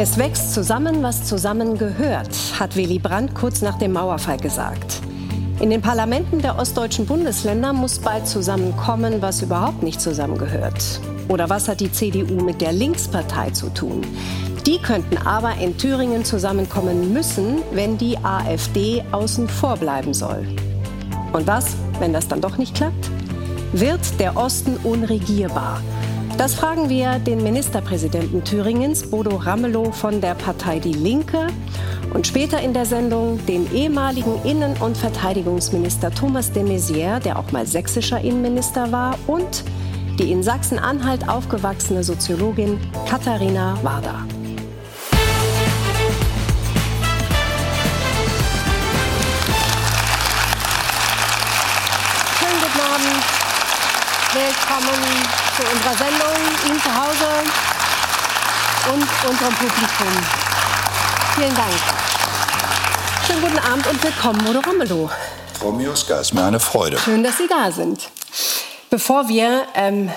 Es wächst zusammen, was zusammengehört, hat Willy Brandt kurz nach dem Mauerfall gesagt. In den Parlamenten der ostdeutschen Bundesländer muss bald zusammenkommen, was überhaupt nicht zusammengehört. Oder was hat die CDU mit der Linkspartei zu tun? Die könnten aber in Thüringen zusammenkommen müssen, wenn die AfD außen vor bleiben soll. Und was, wenn das dann doch nicht klappt? Wird der Osten unregierbar? Das fragen wir den Ministerpräsidenten Thüringens, Bodo Ramelow von der Partei Die Linke. Und später in der Sendung den ehemaligen Innen- und Verteidigungsminister Thomas de Maizière, der auch mal sächsischer Innenminister war, und die in Sachsen-Anhalt aufgewachsene Soziologin Katharina Warder. Schönen guten Abend. Willkommen zu unserer Sendung, Ihnen zu Hause und unserem Publikum. Vielen Dank. Schönen guten Abend und willkommen, Modo Ramelow. Frau Mioska, ist mir eine Freude. Schön, dass Sie da sind. Bevor wir, ähm,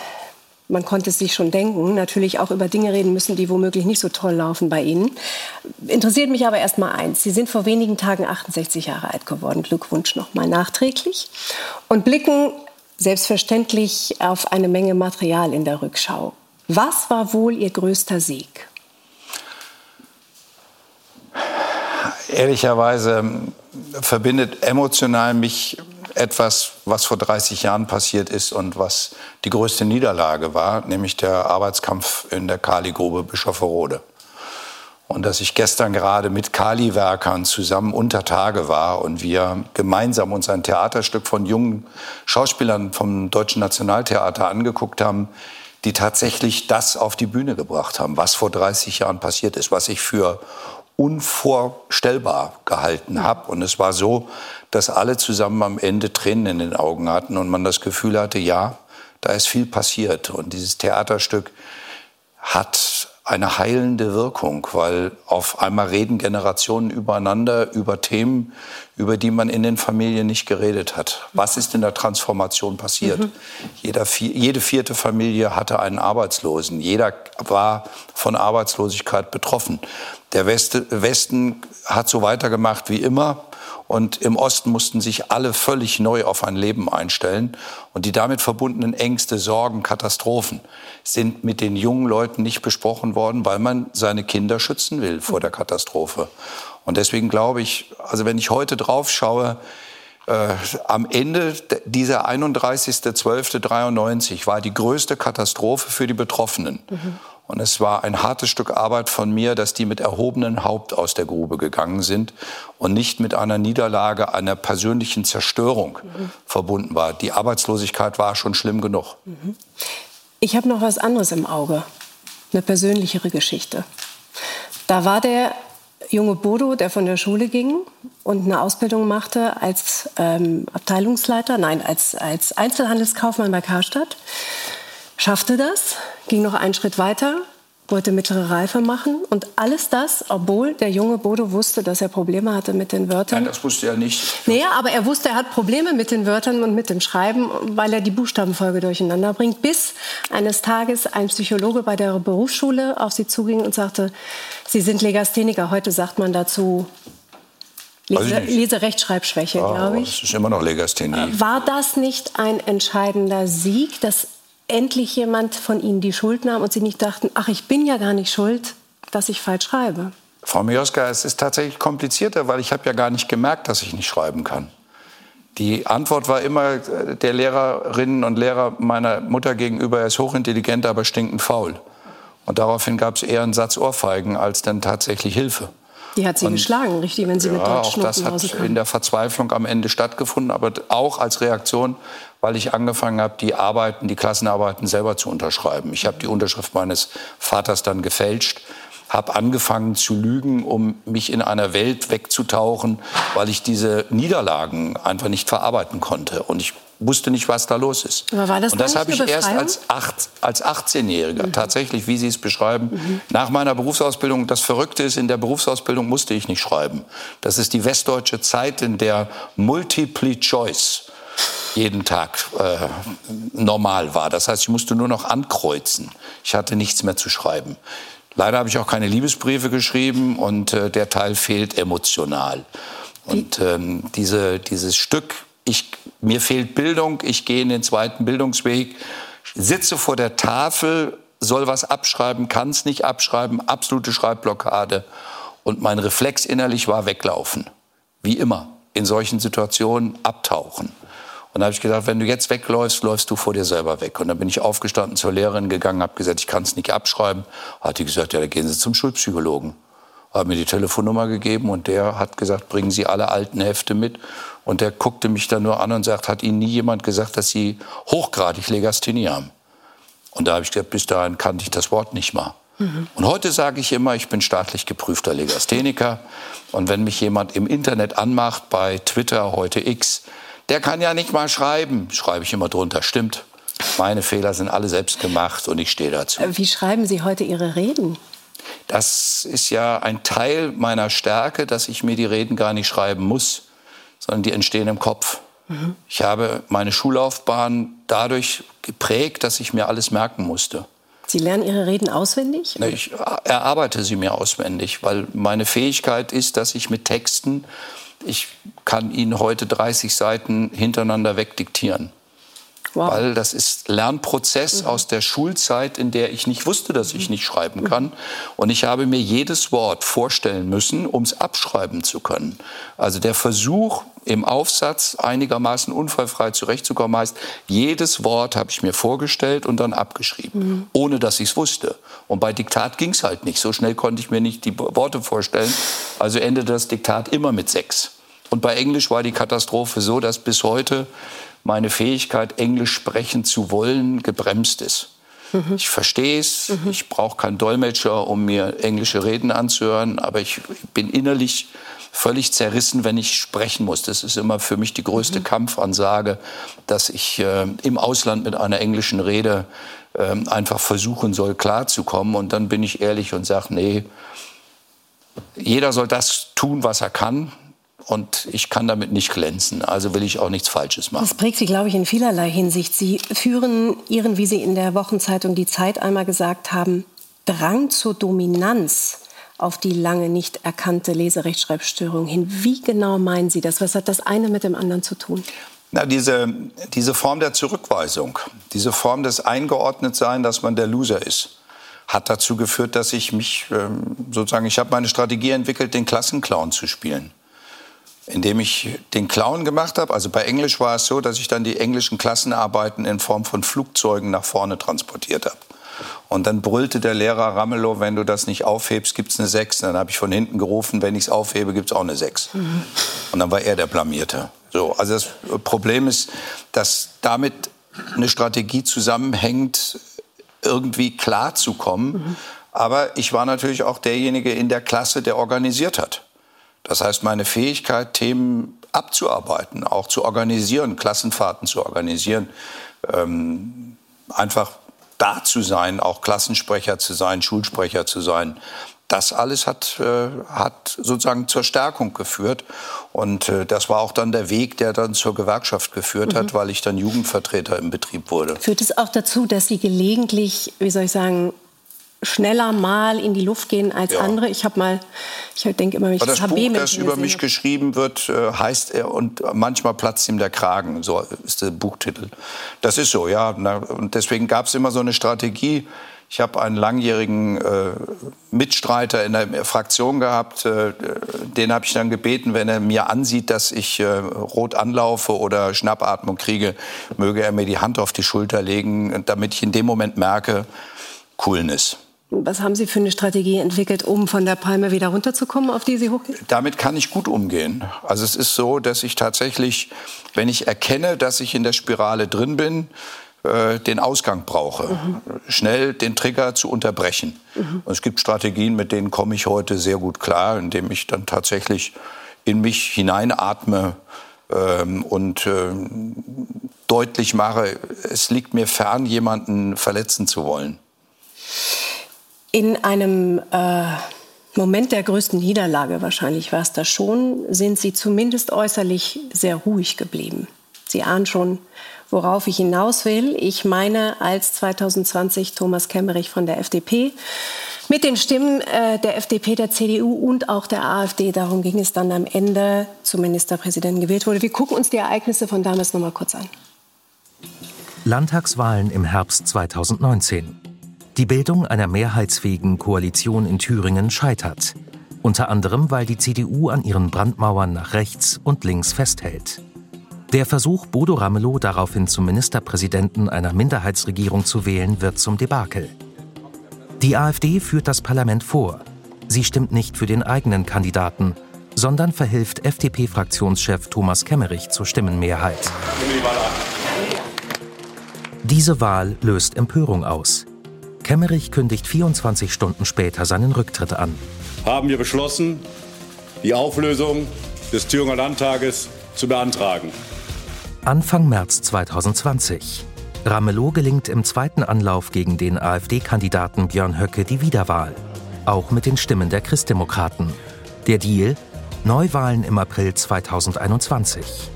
man konnte es sich schon denken, natürlich auch über Dinge reden müssen, die womöglich nicht so toll laufen bei Ihnen, interessiert mich aber erst mal eins. Sie sind vor wenigen Tagen 68 Jahre alt geworden. Glückwunsch nochmal nachträglich. Und blicken selbstverständlich auf eine Menge Material in der Rückschau. Was war wohl Ihr größter Sieg? Ehrlicherweise verbindet emotional mich etwas, was vor 30 Jahren passiert ist und was die größte Niederlage war, nämlich der Arbeitskampf in der Kaligrube Bischofferode. Und dass ich gestern gerade mit Kali-Werkern zusammen unter Tage war und wir gemeinsam uns ein Theaterstück von jungen Schauspielern vom Deutschen Nationaltheater angeguckt haben, die tatsächlich das auf die Bühne gebracht haben, was vor 30 Jahren passiert ist, was ich für unvorstellbar gehalten habe. Und es war so, dass alle zusammen am Ende Tränen in den Augen hatten und man das Gefühl hatte, ja, da ist viel passiert. Und dieses Theaterstück hat eine heilende Wirkung, weil auf einmal reden Generationen übereinander über Themen, über die man in den Familien nicht geredet hat. Was ist in der Transformation passiert? Mhm. Jeder, jede vierte Familie hatte einen Arbeitslosen. Jeder war von Arbeitslosigkeit betroffen. Der Westen hat so weitergemacht wie immer. Und im Osten mussten sich alle völlig neu auf ein Leben einstellen. Und die damit verbundenen Ängste, Sorgen, Katastrophen sind mit den jungen Leuten nicht besprochen worden, weil man seine Kinder schützen will vor der Katastrophe. Und deswegen glaube ich, also wenn ich heute drauf schaue, äh, am Ende dieser 31.12.93 war die größte Katastrophe für die Betroffenen. Mhm. Und es war ein hartes Stück Arbeit von mir, dass die mit erhobenem Haupt aus der Grube gegangen sind und nicht mit einer Niederlage, einer persönlichen Zerstörung mhm. verbunden war. Die Arbeitslosigkeit war schon schlimm genug. Mhm. Ich habe noch was anderes im Auge, eine persönlichere Geschichte. Da war der junge Bodo, der von der Schule ging und eine Ausbildung machte als ähm, Abteilungsleiter, nein, als, als Einzelhandelskaufmann bei Karstadt schaffte das, ging noch einen Schritt weiter, wollte mittlere Reife machen und alles das, obwohl der junge Bodo wusste, dass er Probleme hatte mit den Wörtern. Ja, das wusste er nicht. Naja, aber er wusste, er hat Probleme mit den Wörtern und mit dem Schreiben, weil er die Buchstabenfolge durcheinander bringt, bis eines Tages ein Psychologe bei der Berufsschule auf sie zuging und sagte, Sie sind Legastheniker. Heute sagt man dazu Lese, Leserechtschreibschwäche, ah, glaube ich. Das ist immer noch Legasthenie. War das nicht ein entscheidender Sieg, dass endlich jemand von ihnen die Schuld nahm und sie nicht dachten, ach, ich bin ja gar nicht schuld, dass ich falsch schreibe? Frau Mioska, es ist tatsächlich komplizierter, weil ich habe ja gar nicht gemerkt, dass ich nicht schreiben kann. Die Antwort war immer äh, der Lehrerinnen und Lehrer meiner Mutter gegenüber, er ist hochintelligent, aber stinkend faul. Und daraufhin gab es eher einen Satz Ohrfeigen als dann tatsächlich Hilfe. Die hat sie und, geschlagen, richtig, wenn sie ja, mit Deutsch auch das hat in der Verzweiflung am Ende stattgefunden, aber auch als Reaktion, weil ich angefangen habe, die Arbeiten, die Klassenarbeiten selber zu unterschreiben. Ich habe die Unterschrift meines Vaters dann gefälscht, habe angefangen zu lügen, um mich in einer Welt wegzutauchen, weil ich diese Niederlagen einfach nicht verarbeiten konnte. Und ich wusste nicht, was da los ist. Aber war das und das habe ich erst als, acht, als 18-Jähriger, mhm. tatsächlich, wie Sie es beschreiben, mhm. nach meiner Berufsausbildung. Das Verrückte ist, in der Berufsausbildung musste ich nicht schreiben. Das ist die westdeutsche Zeit, in der Multiple Choice jeden Tag äh, normal war. Das heißt, ich musste nur noch ankreuzen. Ich hatte nichts mehr zu schreiben. Leider habe ich auch keine Liebesbriefe geschrieben und äh, der Teil fehlt emotional. Und ähm, diese, dieses Stück, ich, mir fehlt Bildung, ich gehe in den zweiten Bildungsweg, sitze vor der Tafel, soll was abschreiben, kann es nicht abschreiben, absolute Schreibblockade. Und mein Reflex innerlich war weglaufen. Wie immer. In solchen Situationen abtauchen. Und da habe ich gedacht, wenn du jetzt wegläufst, läufst du vor dir selber weg. Und dann bin ich aufgestanden, zur Lehrerin gegangen, habe gesagt, ich kann es nicht abschreiben. Hat die gesagt, ja, da gehen Sie zum Schulpsychologen. Hat mir die Telefonnummer gegeben und der hat gesagt, bringen Sie alle alten Hefte mit. Und der guckte mich dann nur an und sagt, hat Ihnen nie jemand gesagt, dass Sie hochgradig Legasthenie haben? Und da habe ich gesagt, bis dahin kannte ich das Wort nicht mal. Mhm. Und heute sage ich immer, ich bin staatlich geprüfter Legastheniker. Und wenn mich jemand im Internet anmacht, bei Twitter, heute X, der kann ja nicht mal schreiben, schreibe ich immer drunter. Stimmt. Meine Fehler sind alle selbst gemacht und ich stehe dazu. Wie schreiben Sie heute Ihre Reden? Das ist ja ein Teil meiner Stärke, dass ich mir die Reden gar nicht schreiben muss, sondern die entstehen im Kopf. Mhm. Ich habe meine Schullaufbahn dadurch geprägt, dass ich mir alles merken musste. Sie lernen Ihre Reden auswendig? Ich erarbeite sie mir auswendig, weil meine Fähigkeit ist, dass ich mit Texten ich kann Ihnen heute 30 Seiten hintereinander wegdiktieren. Wow. Weil das ist Lernprozess mhm. aus der Schulzeit, in der ich nicht wusste, dass ich nicht schreiben kann. Und ich habe mir jedes Wort vorstellen müssen, um es abschreiben zu können. Also der Versuch, im Aufsatz einigermaßen unfallfrei zurechtzukommen heißt, jedes Wort habe ich mir vorgestellt und dann abgeschrieben, mhm. ohne dass ich es wusste. Und bei Diktat ging es halt nicht. So schnell konnte ich mir nicht die Worte vorstellen. Also endete das Diktat immer mit sechs. Und bei Englisch war die Katastrophe so, dass bis heute meine Fähigkeit, Englisch sprechen zu wollen, gebremst ist. Mhm. Ich verstehe es, mhm. ich brauche keinen Dolmetscher, um mir englische Reden anzuhören, aber ich bin innerlich völlig zerrissen, wenn ich sprechen muss. Das ist immer für mich die größte mhm. Kampfansage, dass ich äh, im Ausland mit einer englischen Rede äh, einfach versuchen soll, klarzukommen. Und dann bin ich ehrlich und sage, nee, jeder soll das tun, was er kann. Und ich kann damit nicht glänzen, also will ich auch nichts Falsches machen. Das prägt Sie, glaube ich, in vielerlei Hinsicht. Sie führen Ihren, wie Sie in der Wochenzeitung Die Zeit einmal gesagt haben, Drang zur Dominanz auf die lange nicht erkannte Leserechtschreibstörung hin. Wie genau meinen Sie das? Was hat das eine mit dem anderen zu tun? Na, diese, diese Form der Zurückweisung, diese Form des Eingeordnetsein, dass man der Loser ist, hat dazu geführt, dass ich mich ähm, sozusagen, ich habe meine Strategie entwickelt, den Klassenclown zu spielen indem ich den Clown gemacht habe. Also bei Englisch war es so, dass ich dann die englischen Klassenarbeiten in Form von Flugzeugen nach vorne transportiert habe. Und dann brüllte der Lehrer Ramelow, wenn du das nicht aufhebst, gibt's eine 6. dann habe ich von hinten gerufen, wenn ich es aufhebe, gibt's auch eine 6. Mhm. Und dann war er der Blamierte. So, also das Problem ist, dass damit eine Strategie zusammenhängt, irgendwie klar zu kommen. Mhm. Aber ich war natürlich auch derjenige in der Klasse, der organisiert hat. Das heißt, meine Fähigkeit, Themen abzuarbeiten, auch zu organisieren, Klassenfahrten zu organisieren, ähm, einfach da zu sein, auch Klassensprecher zu sein, Schulsprecher zu sein, das alles hat, äh, hat sozusagen zur Stärkung geführt. Und äh, das war auch dann der Weg, der dann zur Gewerkschaft geführt mhm. hat, weil ich dann Jugendvertreter im Betrieb wurde. Führt es auch dazu, dass Sie gelegentlich, wie soll ich sagen, schneller mal in die Luft gehen als ja. andere. Ich habe mal, ich denke immer, wenn ich das, das Buch, das über mich geschrieben wird, äh, heißt er und manchmal platzt ihm der Kragen. So ist der Buchtitel. Das ist so, ja. Und deswegen gab es immer so eine Strategie. Ich habe einen langjährigen äh, Mitstreiter in der Fraktion gehabt. Äh, den habe ich dann gebeten, wenn er mir ansieht, dass ich äh, rot anlaufe oder Schnappatmung kriege, möge er mir die Hand auf die Schulter legen, damit ich in dem Moment merke, Coolness. Was haben Sie für eine Strategie entwickelt, um von der Palme wieder runterzukommen, auf die Sie hochgehen? Damit kann ich gut umgehen. Also es ist so, dass ich tatsächlich, wenn ich erkenne, dass ich in der Spirale drin bin, äh, den Ausgang brauche, mhm. schnell den Trigger zu unterbrechen. Mhm. Und es gibt Strategien, mit denen komme ich heute sehr gut klar, indem ich dann tatsächlich in mich hineinatme ähm, und äh, deutlich mache, es liegt mir fern, jemanden verletzen zu wollen. In einem äh, Moment der größten Niederlage, wahrscheinlich war es das schon, sind Sie zumindest äußerlich sehr ruhig geblieben. Sie ahnen schon, worauf ich hinaus will. Ich meine, als 2020 Thomas Kemmerich von der FDP Mit den Stimmen äh, der FDP, der CDU und auch der AfD, darum ging es dann am Ende, zum Ministerpräsidenten gewählt wurde. Wir gucken uns die Ereignisse von damals noch mal kurz an. Landtagswahlen im Herbst 2019. Die Bildung einer mehrheitsfähigen Koalition in Thüringen scheitert. Unter anderem, weil die CDU an ihren Brandmauern nach rechts und links festhält. Der Versuch, Bodo Ramelow daraufhin zum Ministerpräsidenten einer Minderheitsregierung zu wählen, wird zum Debakel. Die AfD führt das Parlament vor. Sie stimmt nicht für den eigenen Kandidaten, sondern verhilft FDP-Fraktionschef Thomas Kemmerich zur Stimmenmehrheit. Diese Wahl löst Empörung aus. Kemmerich kündigt 24 Stunden später seinen Rücktritt an. Haben wir beschlossen, die Auflösung des Thüringer Landtages zu beantragen. Anfang März 2020. Ramelow gelingt im zweiten Anlauf gegen den AfD-Kandidaten Björn Höcke die Wiederwahl. Auch mit den Stimmen der Christdemokraten. Der Deal? Neuwahlen im April 2021.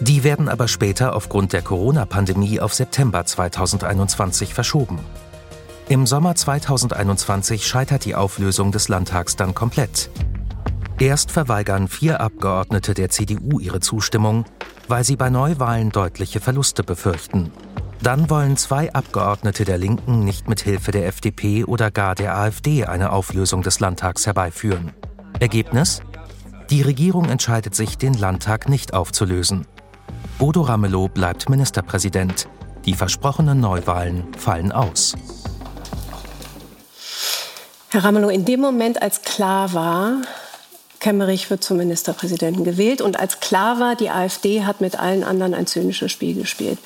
Die werden aber später aufgrund der Corona-Pandemie auf September 2021 verschoben. Im Sommer 2021 scheitert die Auflösung des Landtags dann komplett. Erst verweigern vier Abgeordnete der CDU ihre Zustimmung, weil sie bei Neuwahlen deutliche Verluste befürchten. Dann wollen zwei Abgeordnete der Linken nicht mit Hilfe der FDP oder gar der AfD eine Auflösung des Landtags herbeiführen. Ergebnis? Die Regierung entscheidet sich, den Landtag nicht aufzulösen. Bodo Ramelow bleibt Ministerpräsident. Die versprochenen Neuwahlen fallen aus. Herr Ramelow, in dem Moment, als klar war, Kemmerich wird zum Ministerpräsidenten gewählt. Und als klar war, die AfD hat mit allen anderen ein zynisches Spiel gespielt.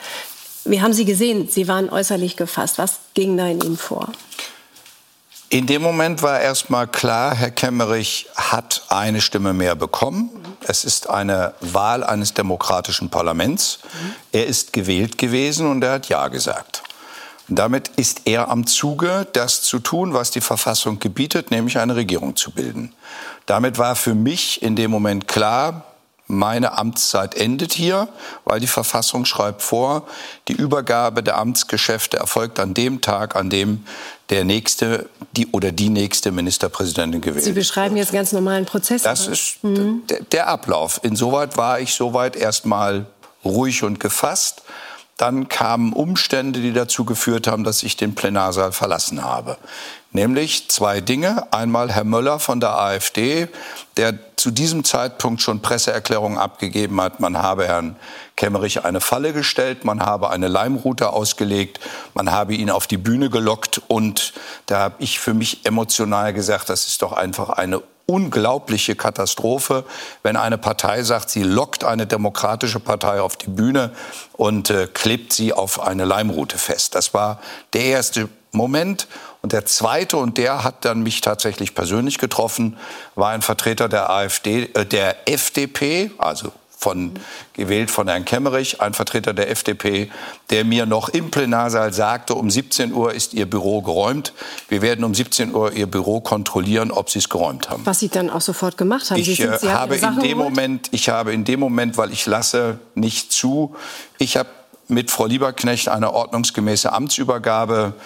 Wir haben Sie gesehen, Sie waren äußerlich gefasst. Was ging da in Ihnen vor? In dem Moment war erstmal klar, Herr Kemmerich hat eine Stimme mehr bekommen. Es ist eine Wahl eines demokratischen Parlaments. Er ist gewählt gewesen und er hat Ja gesagt. Damit ist er am Zuge, das zu tun, was die Verfassung gebietet, nämlich eine Regierung zu bilden. Damit war für mich in dem Moment klar, meine Amtszeit endet hier, weil die Verfassung schreibt vor, die Übergabe der Amtsgeschäfte erfolgt an dem Tag, an dem der nächste die oder die nächste Ministerpräsidentin gewählt wird. Sie beschreiben jetzt ganz normalen Prozess. Das ist mhm. der Ablauf. Insoweit war ich soweit erstmal ruhig und gefasst. Dann kamen Umstände, die dazu geführt haben, dass ich den Plenarsaal verlassen habe. Nämlich zwei Dinge. Einmal Herr Möller von der AfD, der zu diesem Zeitpunkt schon Presseerklärungen abgegeben hat, man habe Herrn Kemmerich eine Falle gestellt, man habe eine Leimroute ausgelegt, man habe ihn auf die Bühne gelockt und da habe ich für mich emotional gesagt, das ist doch einfach eine unglaubliche Katastrophe, wenn eine Partei sagt, sie lockt eine demokratische Partei auf die Bühne und äh, klebt sie auf eine Leimroute fest. Das war der erste Moment. Und der zweite, und der hat dann mich tatsächlich persönlich getroffen, war ein Vertreter der AfD, äh, der FDP, also von, gewählt von Herrn Kemmerich, ein Vertreter der FDP, der mir noch im Plenarsaal sagte, um 17 Uhr ist Ihr Büro geräumt. Wir werden um 17 Uhr Ihr Büro kontrollieren, ob Sie es geräumt haben. Was Sie dann auch sofort gemacht haben. Ich, Sie sind, Sie habe in dem Moment, ich habe in dem Moment, weil ich lasse nicht zu, ich habe mit Frau Lieberknecht eine ordnungsgemäße Amtsübergabe äh,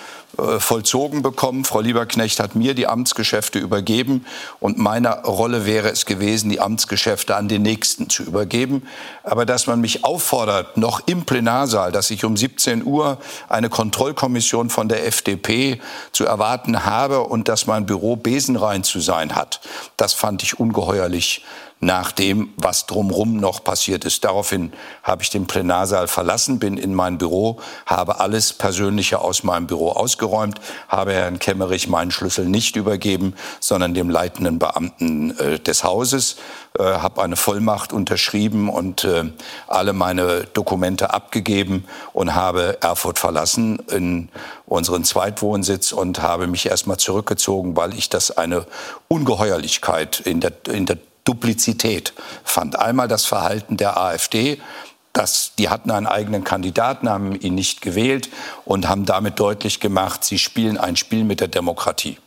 vollzogen bekommen. Frau Lieberknecht hat mir die Amtsgeschäfte übergeben und meine Rolle wäre es gewesen, die Amtsgeschäfte an den Nächsten zu übergeben. Aber dass man mich auffordert, noch im Plenarsaal, dass ich um 17 Uhr eine Kontrollkommission von der FDP zu erwarten habe und dass mein Büro besenrein zu sein hat, das fand ich ungeheuerlich nach dem, was drumherum noch passiert ist. Daraufhin habe ich den Plenarsaal verlassen, bin in mein Büro, habe alles Persönliche aus meinem Büro ausgeräumt, habe Herrn Kemmerich meinen Schlüssel nicht übergeben, sondern dem leitenden Beamten äh, des Hauses, äh, habe eine Vollmacht unterschrieben und äh, alle meine Dokumente abgegeben und habe Erfurt verlassen in unseren Zweitwohnsitz und habe mich erstmal zurückgezogen, weil ich das eine Ungeheuerlichkeit in der, in der Duplizität fand. Einmal das Verhalten der AfD, dass die hatten einen eigenen Kandidaten, haben ihn nicht gewählt und haben damit deutlich gemacht, sie spielen ein Spiel mit der Demokratie.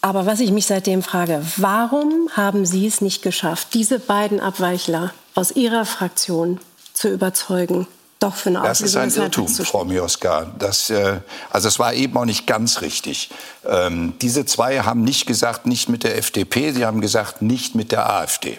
Aber was ich mich seitdem frage, warum haben Sie es nicht geschafft, diese beiden Abweichler aus Ihrer Fraktion zu überzeugen, doch für eine Das ist ein Irrtum, Frau Mioska. Das, äh, also es war eben auch nicht ganz richtig. Ähm, diese zwei haben nicht gesagt, nicht mit der FDP, sie haben gesagt, nicht mit der AfD.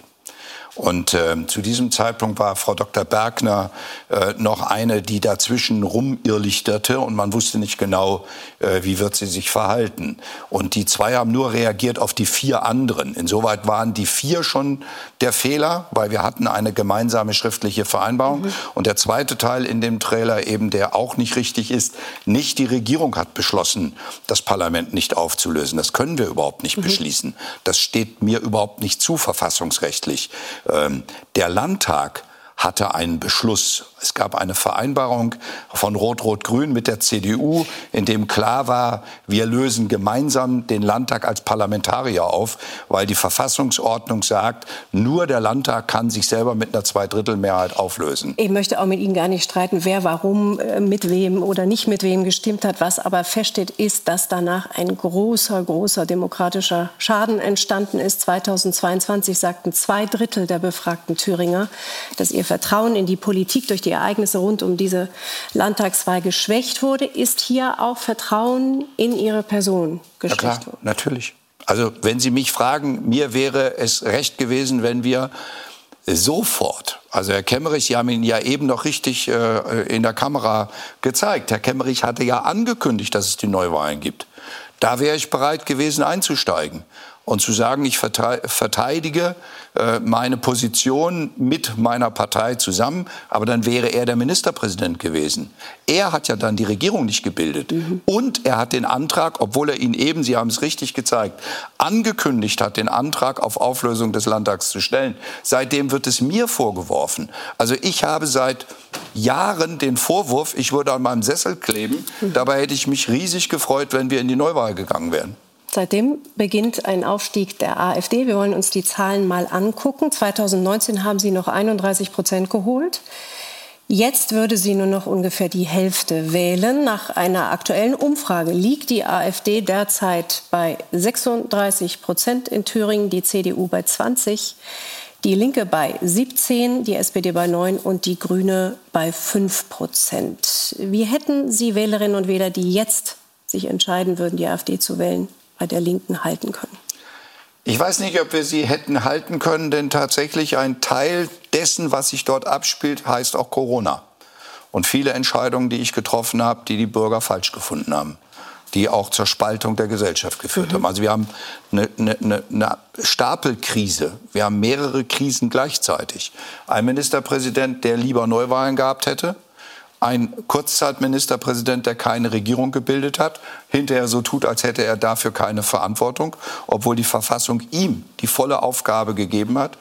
Und äh, zu diesem Zeitpunkt war Frau Dr. Bergner äh, noch eine, die dazwischen rumirrlichterte und man wusste nicht genau, äh, wie wird sie sich verhalten. Und die zwei haben nur reagiert auf die vier anderen. Insoweit waren die vier schon der Fehler, weil wir hatten eine gemeinsame schriftliche Vereinbarung. Mhm. Und der zweite Teil in dem Trailer eben, der auch nicht richtig ist, nicht die Regierung hat beschlossen, das Parlament nicht aufzulösen. Das können wir überhaupt nicht mhm. beschließen. Das steht mir überhaupt nicht zu verfassungsrechtlich. Ähm, der Landtag hatte einen Beschluss. Es gab eine Vereinbarung von Rot-Rot-Grün mit der CDU, in dem klar war, wir lösen gemeinsam den Landtag als Parlamentarier auf, weil die Verfassungsordnung sagt, nur der Landtag kann sich selber mit einer Zweidrittelmehrheit auflösen. Ich möchte auch mit Ihnen gar nicht streiten, wer warum äh, mit wem oder nicht mit wem gestimmt hat. Was aber feststeht, ist, dass danach ein großer, großer demokratischer Schaden entstanden ist. 2022 sagten zwei Drittel der befragten Thüringer, dass ihr Vertrauen in die Politik durch die Ereignisse rund um diese Landtagswahl geschwächt wurde, ist hier auch Vertrauen in Ihre Person geschwächt ja, klar, worden. Natürlich. Also wenn Sie mich fragen, mir wäre es recht gewesen, wenn wir sofort, also Herr Kemmerich, Sie haben ihn ja eben noch richtig äh, in der Kamera gezeigt. Herr Kemmerich hatte ja angekündigt, dass es die Neuwahlen gibt. Da wäre ich bereit gewesen einzusteigen und zu sagen, ich verteidige äh, meine Position mit meiner Partei zusammen, aber dann wäre er der Ministerpräsident gewesen. Er hat ja dann die Regierung nicht gebildet mhm. und er hat den Antrag, obwohl er ihn eben, Sie haben es richtig gezeigt, angekündigt hat, den Antrag auf Auflösung des Landtags zu stellen. Seitdem wird es mir vorgeworfen. Also ich habe seit Jahren den Vorwurf, ich würde an meinem Sessel kleben. Mhm. Dabei hätte ich mich riesig gefreut, wenn wir in die Neuwahl gegangen wären. Seitdem beginnt ein Aufstieg der AfD. Wir wollen uns die Zahlen mal angucken. 2019 haben sie noch 31 Prozent geholt. Jetzt würde sie nur noch ungefähr die Hälfte wählen. Nach einer aktuellen Umfrage liegt die AfD derzeit bei 36 Prozent in Thüringen, die CDU bei 20, die Linke bei 17, die SPD bei 9 und die Grüne bei 5 Prozent. Wie hätten Sie Wählerinnen und Wähler, die jetzt sich entscheiden würden, die AfD zu wählen, bei der Linken halten können? Ich weiß nicht, ob wir sie hätten halten können, denn tatsächlich ein Teil dessen, was sich dort abspielt, heißt auch Corona. Und viele Entscheidungen, die ich getroffen habe, die die Bürger falsch gefunden haben, die auch zur Spaltung der Gesellschaft geführt mhm. haben. Also wir haben eine, eine, eine, Stapelkrise. Wir haben mehrere Krisen gleichzeitig. Ein Ministerpräsident, der lieber Neuwahlen gehabt hätte, ein Kurzzeitministerpräsident, der keine Regierung gebildet hat, hinterher so tut, als hätte er dafür keine Verantwortung, obwohl die Verfassung ihm die volle Aufgabe gegeben hat.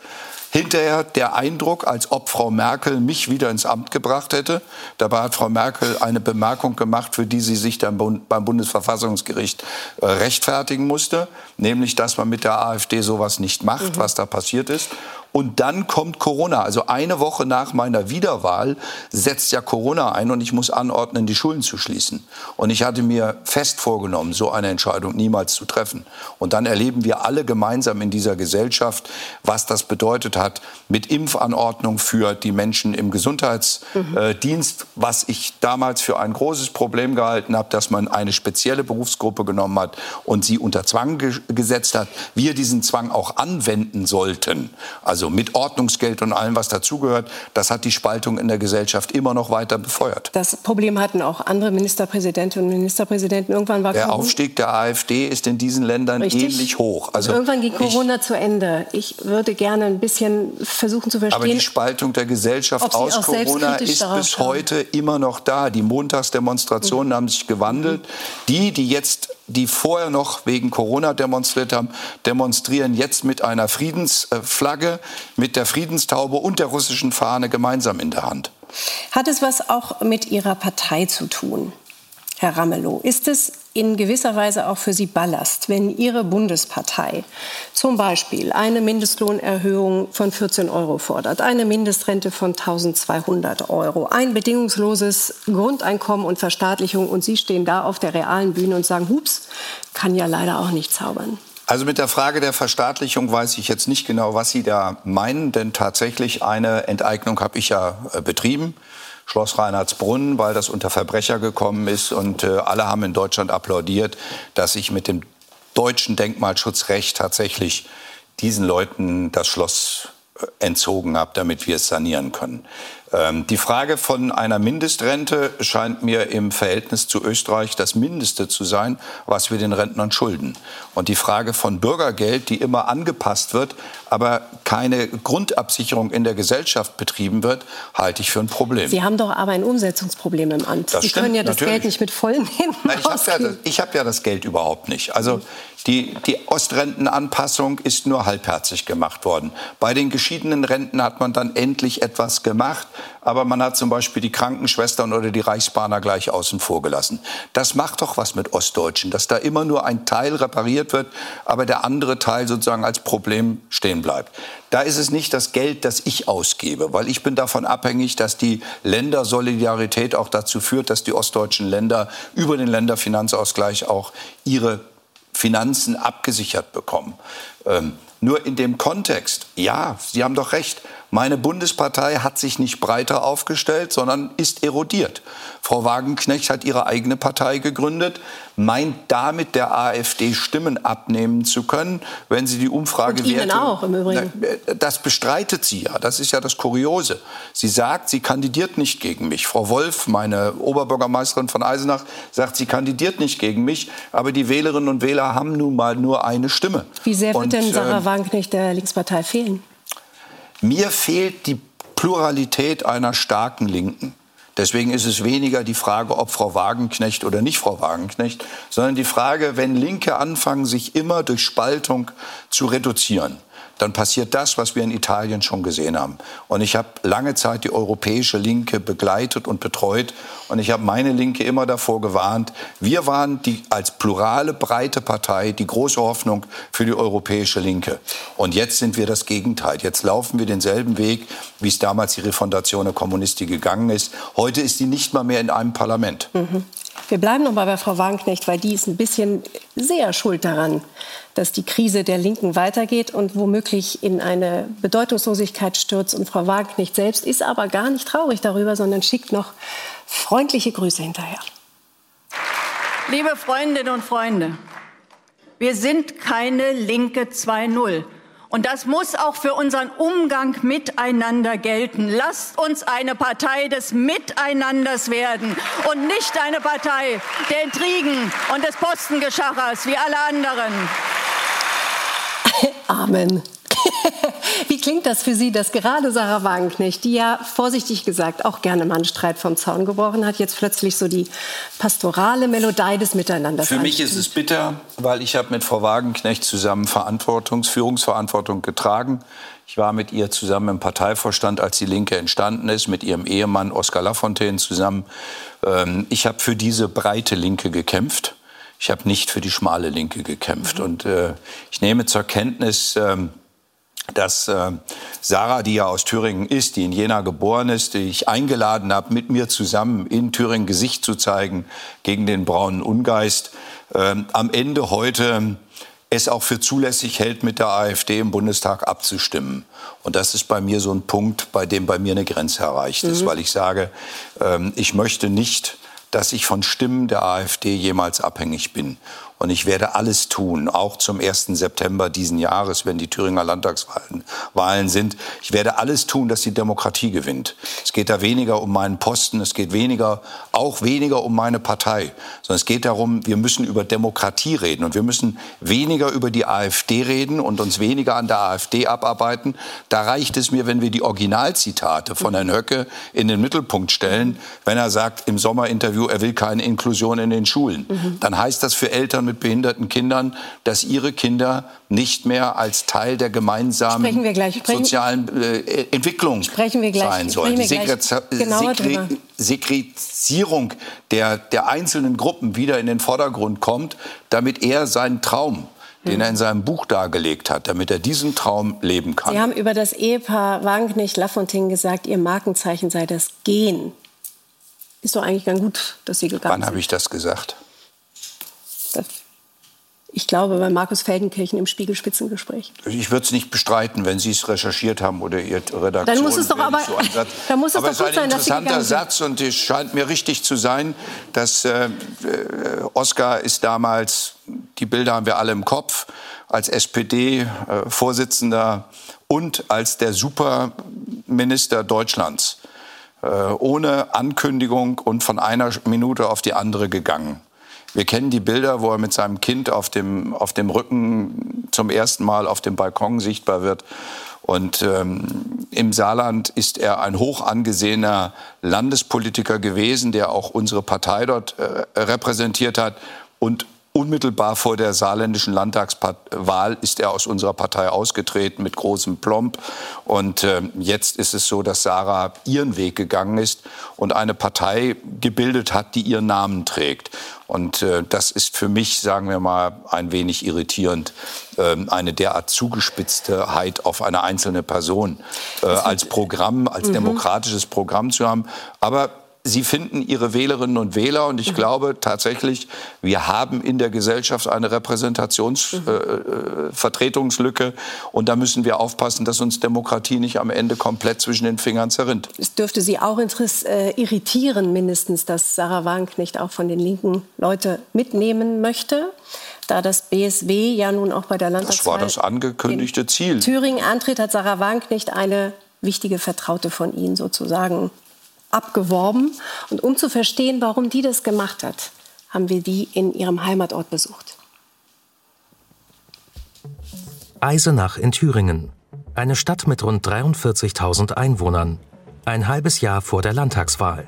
Hinterher der Eindruck, als ob Frau Merkel mich wieder ins Amt gebracht hätte. Dabei hat Frau Merkel eine Bemerkung gemacht, für die sie sich dann beim Bundesverfassungsgericht äh, rechtfertigen musste, nämlich, dass man mit der AfD sowas nicht macht, mhm. was da passiert ist. Und dann kommt Corona. Also eine Woche nach meiner Wiederwahl setzt ja Corona ein und ich muss anordnen, die Schulen zu schließen. Und ich hatte mir fest vorgenommen, so eine Entscheidung niemals zu treffen. Und dann erleben wir alle gemeinsam in dieser Gesellschaft, was das bedeutet hat mit Impfanordnung für die Menschen im Gesundheitsdienst, mhm. was ich damals für ein großes Problem gehalten habe, dass man eine spezielle Berufsgruppe genommen hat und sie unter Zwang ge gesetzt hat. Wir diesen Zwang auch anwenden sollten. Also also mit Ordnungsgeld und allem, was dazugehört, das hat die Spaltung in der Gesellschaft immer noch weiter befeuert. Das Problem hatten auch andere Ministerpräsidentinnen und Ministerpräsidenten. Irgendwann war der Corona Aufstieg der AfD ist in diesen Ländern Richtig. ähnlich hoch. Also irgendwann ging Corona ich, zu Ende. Ich würde gerne ein bisschen versuchen zu verstehen. Aber die Spaltung der Gesellschaft aus Corona ist bis heute immer noch da. Die Montagsdemonstrationen mhm. haben sich gewandelt. Die, die jetzt die vorher noch wegen Corona demonstriert haben, demonstrieren jetzt mit einer Friedensflagge, mit der Friedenstaube und der russischen Fahne gemeinsam in der Hand. Hat es was auch mit Ihrer Partei zu tun? Herr Ramelow, ist es in gewisser Weise auch für Sie Ballast, wenn Ihre Bundespartei zum Beispiel eine Mindestlohnerhöhung von 14 Euro fordert, eine Mindestrente von 1200 Euro, ein bedingungsloses Grundeinkommen und Verstaatlichung und Sie stehen da auf der realen Bühne und sagen, hups, kann ja leider auch nicht zaubern. Also mit der Frage der Verstaatlichung weiß ich jetzt nicht genau, was Sie da meinen, denn tatsächlich eine Enteignung habe ich ja äh, betrieben Schloss Reinhardsbrunn, weil das unter Verbrecher gekommen ist. Und äh, alle haben in Deutschland applaudiert, dass ich mit dem deutschen Denkmalschutzrecht tatsächlich diesen Leuten das Schloss äh, entzogen habe, damit wir es sanieren können. Ähm, die Frage von einer Mindestrente scheint mir im Verhältnis zu Österreich das Mindeste zu sein, was wir den Rentnern schulden. Und die Frage von Bürgergeld, die immer angepasst wird, aber keine Grundabsicherung in der Gesellschaft betrieben wird, halte ich für ein Problem. Sie haben doch aber ein Umsetzungsproblem im Amt. Das Sie stimmt, können ja das natürlich. Geld nicht mit vollen Händen Na, ich habe ja, hab ja das Geld überhaupt nicht. Also die, die Ostrentenanpassung ist nur halbherzig gemacht worden. Bei den geschiedenen Renten hat man dann endlich etwas gemacht, aber man hat zum Beispiel die Krankenschwestern oder die Reichsbahner gleich außen vor gelassen. Das macht doch was mit Ostdeutschen, dass da immer nur ein Teil repariert wird, aber der andere Teil sozusagen als Problem stehen bleibt. Da ist es nicht das Geld, das ich ausgebe, weil ich bin davon abhängig, dass die Ländersolidarität auch dazu führt, dass die ostdeutschen Länder über den Länderfinanzausgleich auch ihre Finanzen abgesichert bekommen. Ähm, nur in dem Kontext, ja, Sie haben doch recht, meine Bundespartei hat sich nicht breiter aufgestellt, sondern ist erodiert. Frau Wagenknecht hat ihre eigene Partei gegründet, meint damit der AfD Stimmen abnehmen zu können, wenn sie die Umfrage Und Ihnen auch im Übrigen. Das bestreitet sie ja. Das ist ja das Kuriose. Sie sagt, sie kandidiert nicht gegen mich. Frau Wolf, meine Oberbürgermeisterin von Eisenach, sagt, sie kandidiert nicht gegen mich. Aber die Wählerinnen und Wähler haben nun mal nur eine Stimme. Wie sehr wird Und, denn Sarah ähm, Wagenknecht der Linkspartei fehlen? Mir fehlt die Pluralität einer starken Linken. Deswegen ist es weniger die Frage, ob Frau Wagenknecht oder nicht Frau Wagenknecht, sondern die Frage, wenn Linke anfangen, sich immer durch Spaltung zu reduzieren, dann passiert das, was wir in Italien schon gesehen haben. Und ich habe lange Zeit die europäische Linke begleitet und betreut. Und ich habe meine Linke immer davor gewarnt. Wir waren die als plurale, breite Partei die große Hoffnung für die europäische Linke. Und jetzt sind wir das Gegenteil. Jetzt laufen wir denselben Weg, wie es damals die Refondation der Kommunistik gegangen ist. Heute ist sie nicht mal mehr in einem Parlament. Wir bleiben noch mal bei Frau Wagenknecht, weil die ist ein bisschen sehr schuld daran, dass die Krise der Linken weitergeht und womöglich in eine Bedeutungslosigkeit stürzt. Und Frau Wagenknecht selbst ist aber gar nicht traurig darüber, sondern schickt noch freundliche Grüße hinterher. Liebe Freundinnen und Freunde, wir sind keine Linke 2.0. Und das muss auch für unseren Umgang miteinander gelten. Lasst uns eine Partei des Miteinanders werden und nicht eine Partei der Intrigen und des Postengeschachers wie alle anderen. Amen. Wie klingt das für Sie, dass gerade Sarah Wagenknecht, die ja vorsichtig gesagt auch gerne mal einen Streit vom Zaun gebrochen hat, jetzt plötzlich so die pastorale Melodie des Miteinanders Für mich ist es bitter, weil ich habe mit Frau Wagenknecht zusammen Verantwortungs Führungsverantwortung getragen. Ich war mit ihr zusammen im Parteivorstand, als die Linke entstanden ist, mit ihrem Ehemann Oskar Lafontaine zusammen. Ähm, Ich habe für diese breite Linke gekämpft. Ich habe nicht für die schmale Linke gekämpft. Und äh, ich nehme zur Kenntnis, ähm, dass äh, Sarah, die ja aus Thüringen ist, die in Jena geboren ist, die ich eingeladen habe, mit mir zusammen in Thüringen Gesicht zu zeigen gegen den braunen Ungeist, ähm, am Ende heute es auch für zulässig hält, mit der AfD im Bundestag abzustimmen. Und das ist bei mir so ein Punkt, bei dem bei mir eine Grenze erreicht ist, weil ich sage, ähm, ich möchte nicht, dass ich von Stimmen der AfD jemals abhängig bin. Und ich werde alles tun, auch zum 1. September diesen Jahres, wenn die Thüringer Landtagswahlen Wahlen sind. Ich werde alles tun, dass die Demokratie gewinnt. Es geht da weniger um meinen Posten, es geht weniger, auch weniger um meine Partei, sondern es geht darum, wir müssen über Demokratie reden und wir müssen weniger über die AfD reden und uns weniger an der AfD abarbeiten. Da reicht es mir, wenn wir die Originalzitate von Herrn Höcke in den Mittelpunkt stellen, wenn er sagt im Sommerinterview, er will keine Inklusion in den Schulen. Dann heißt das für Eltern mit behinderten Kindern, dass ihre Kinder nicht mehr als Teil der gemeinsamen Sprechen sozialen äh, Entwicklung Sprechen wir gleich. sein sollen. Die. Sekretierung der, der einzelnen Gruppen wieder in den Vordergrund kommt, damit er seinen Traum, den er in seinem Buch dargelegt hat, damit er diesen Traum leben kann. Sie haben über das Ehepaar Wagenknecht-Lafontaine gesagt, ihr Markenzeichen sei das Gehen. Ist doch eigentlich ganz gut, dass Sie gegangen Wann habe sind. ich das gesagt? Das ich glaube, bei Markus Feldenkirchen im Spiegelspitzengespräch. Ich würde es nicht bestreiten, wenn Sie es recherchiert haben oder Ihr Redaktion. Dann muss es doch aber, so dann muss es aber doch gut sein, dass Sie ein interessanter Satz und es scheint mir richtig zu sein, dass äh, äh, Oskar ist damals, die Bilder haben wir alle im Kopf, als SPD-Vorsitzender äh, und als der Superminister Deutschlands äh, ohne Ankündigung und von einer Minute auf die andere gegangen. Wir kennen die Bilder, wo er mit seinem Kind auf dem, auf dem Rücken zum ersten Mal auf dem Balkon sichtbar wird. Und ähm, im Saarland ist er ein hoch angesehener Landespolitiker gewesen, der auch unsere Partei dort äh, repräsentiert hat. Und unmittelbar vor der saarländischen Landtagswahl ist er aus unserer Partei ausgetreten mit großem Plomb. Und äh, jetzt ist es so, dass Sarah ihren Weg gegangen ist und eine Partei gebildet hat, die ihren Namen trägt. Und äh, das ist für mich, sagen wir mal, ein wenig irritierend, äh, eine derart zugespitztheit auf eine einzelne Person äh, als Programm, als mhm. demokratisches Programm zu haben. Aber Sie finden Ihre Wählerinnen und Wähler. Und ich mhm. glaube tatsächlich, wir haben in der Gesellschaft eine Repräsentationsvertretungslücke. Mhm. Äh, äh und da müssen wir aufpassen, dass uns Demokratie nicht am Ende komplett zwischen den Fingern zerrinnt. Es dürfte Sie auch äh, irritieren, mindestens, dass Sarah Wagenknecht auch von den linken Leute mitnehmen möchte da das BSW ja nun auch bei der Landtagswahl... Das war das angekündigte Ziel. Thüringen antritt, hat Sarah Wagenknecht eine wichtige Vertraute von Ihnen sozusagen abgeworben. Und um zu verstehen, warum die das gemacht hat, haben wir die in ihrem Heimatort besucht. Eisenach in Thüringen, eine Stadt mit rund 43.000 Einwohnern, ein halbes Jahr vor der Landtagswahl.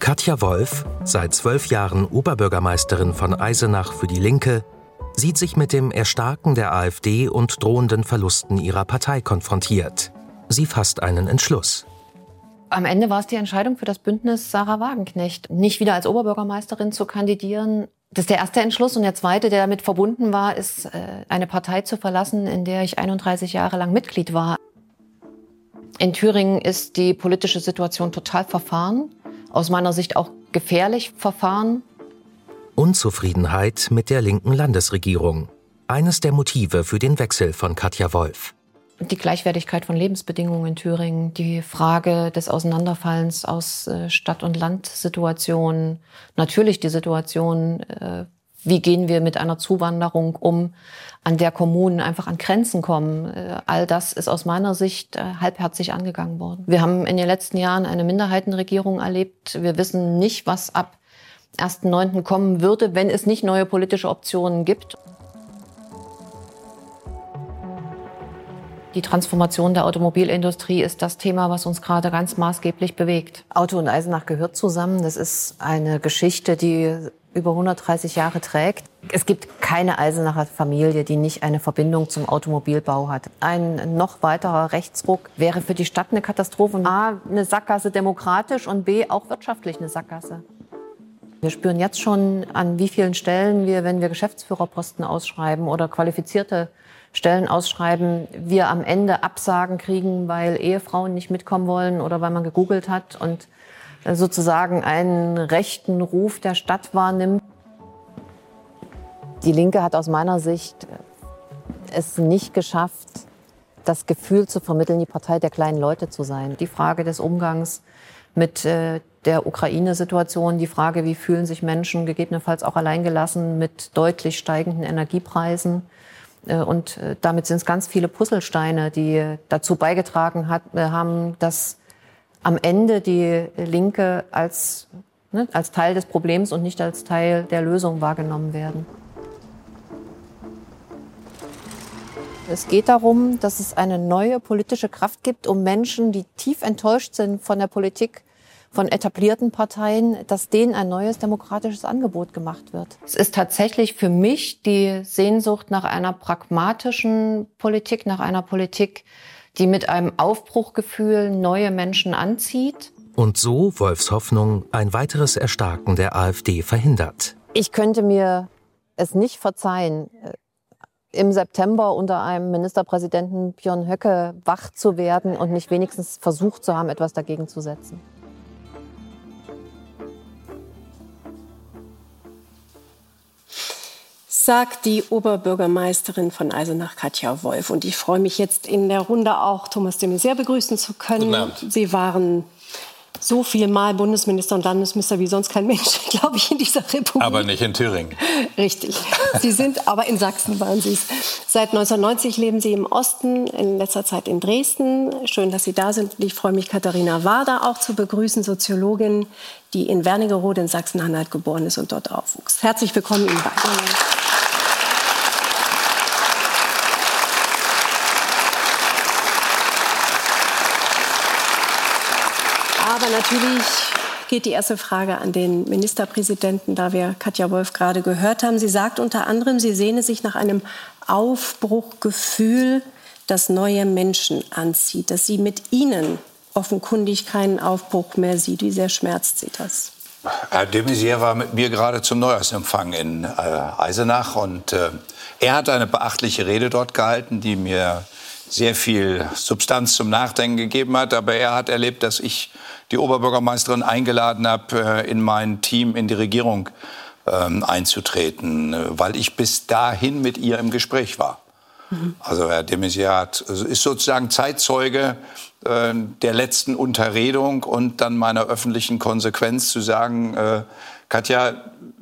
Katja Wolf, seit zwölf Jahren Oberbürgermeisterin von Eisenach für die Linke, sieht sich mit dem Erstarken der AfD und drohenden Verlusten ihrer Partei konfrontiert. Sie fasst einen Entschluss. Am Ende war es die Entscheidung für das Bündnis Sarah Wagenknecht, nicht wieder als Oberbürgermeisterin zu kandidieren. Das ist der erste Entschluss. Und der zweite, der damit verbunden war, ist, äh, eine Partei zu verlassen, in der ich 31 Jahre lang Mitglied war. In Thüringen ist die politische Situation total verfahren, aus meiner Sicht auch gefährlich verfahren. Unzufriedenheit mit der linken Landesregierung. Eines der Motive für den Wechsel von Katja Wolf die Gleichwertigkeit von Lebensbedingungen in Thüringen, die Frage des Auseinanderfallens aus äh, Stadt- und Landsituationen, natürlich die Situation, äh, wie gehen wir mit einer Zuwanderung um, an der Kommunen einfach an Grenzen kommen. Äh, all das ist aus meiner Sicht halbherzig angegangen worden. Wir haben in den letzten Jahren eine Minderheitenregierung erlebt. Wir wissen nicht, was ab 1.9. kommen würde, wenn es nicht neue politische Optionen gibt. Die Transformation der Automobilindustrie ist das Thema, was uns gerade ganz maßgeblich bewegt. Auto und Eisenach gehört zusammen. Das ist eine Geschichte, die über 130 Jahre trägt. Es gibt keine Eisenacher Familie, die nicht eine Verbindung zum Automobilbau hat. Ein noch weiterer Rechtsruck wäre für die Stadt eine Katastrophe. A, eine Sackgasse demokratisch und B, auch wirtschaftlich eine Sackgasse. Wir spüren jetzt schon, an wie vielen Stellen wir, wenn wir Geschäftsführerposten ausschreiben oder qualifizierte Stellen ausschreiben, wir am Ende Absagen kriegen, weil Ehefrauen nicht mitkommen wollen oder weil man gegoogelt hat und äh, sozusagen einen rechten Ruf der Stadt wahrnimmt. Die Linke hat aus meiner Sicht äh, es nicht geschafft, das Gefühl zu vermitteln, die Partei der kleinen Leute zu sein. Die Frage des Umgangs mit äh, der Ukraine-Situation, die Frage, wie fühlen sich Menschen gegebenenfalls auch alleingelassen mit deutlich steigenden Energiepreisen. Äh, und äh, damit sind es ganz viele Puzzlesteine, die dazu beigetragen hat, äh, haben, dass am Ende die Linke als, ne, als Teil des Problems und nicht als Teil der Lösung wahrgenommen werden. Es geht darum, dass es eine neue politische Kraft gibt, um Menschen, die tief enttäuscht sind von der Politik, von etablierten Parteien, dass denen ein neues demokratisches Angebot gemacht wird. Es ist tatsächlich für mich die Sehnsucht nach einer pragmatischen Politik, nach einer Politik, die mit einem Aufbruchgefühl neue Menschen anzieht. Und so Wolfs Hoffnung ein weiteres Erstarken der AfD verhindert. Ich könnte mir es nicht verzeihen, äh, im September unter einem Ministerpräsidenten Björn Höcke wach zu werden und nicht wenigstens versucht zu haben, etwas dagegen zu setzen. Sagt die Oberbürgermeisterin von Eisenach, Katja Wolf. Und ich freue mich jetzt in der Runde auch Thomas de Maizière begrüßen zu können. Sie waren so viel Mal Bundesminister und Landesminister wie sonst kein Mensch, glaube ich, in dieser Republik. Aber nicht in Thüringen. Richtig. Sie sind, aber in Sachsen waren Sie es. Seit 1990 leben Sie im Osten, in letzter Zeit in Dresden. Schön, dass Sie da sind. Ich freue mich, Katharina Wader auch zu begrüßen, Soziologin, die in Wernigerode in Sachsen-Anhalt geboren ist und dort aufwuchs. Herzlich willkommen Ihnen beiden. Aber natürlich geht die erste Frage an den Ministerpräsidenten, da wir Katja Wolf gerade gehört haben. Sie sagt unter anderem, sie sehne sich nach einem Aufbruchgefühl, das neue Menschen anzieht, dass sie mit ihnen offenkundig keinen Aufbruch mehr sieht. Wie sehr schmerzt sie das? Herr de Maizière war mit mir gerade zum Neujahrsempfang in äh, Eisenach und äh, er hat eine beachtliche Rede dort gehalten, die mir sehr viel Substanz zum Nachdenken gegeben hat. Aber er hat erlebt, dass ich die Oberbürgermeisterin eingeladen habe, äh, in mein Team in die Regierung ähm, einzutreten, äh, weil ich bis dahin mit ihr im Gespräch war. Mhm. Also Herr de Maizière also ist sozusagen Zeitzeuge äh, der letzten Unterredung und dann meiner öffentlichen Konsequenz zu sagen, Katja,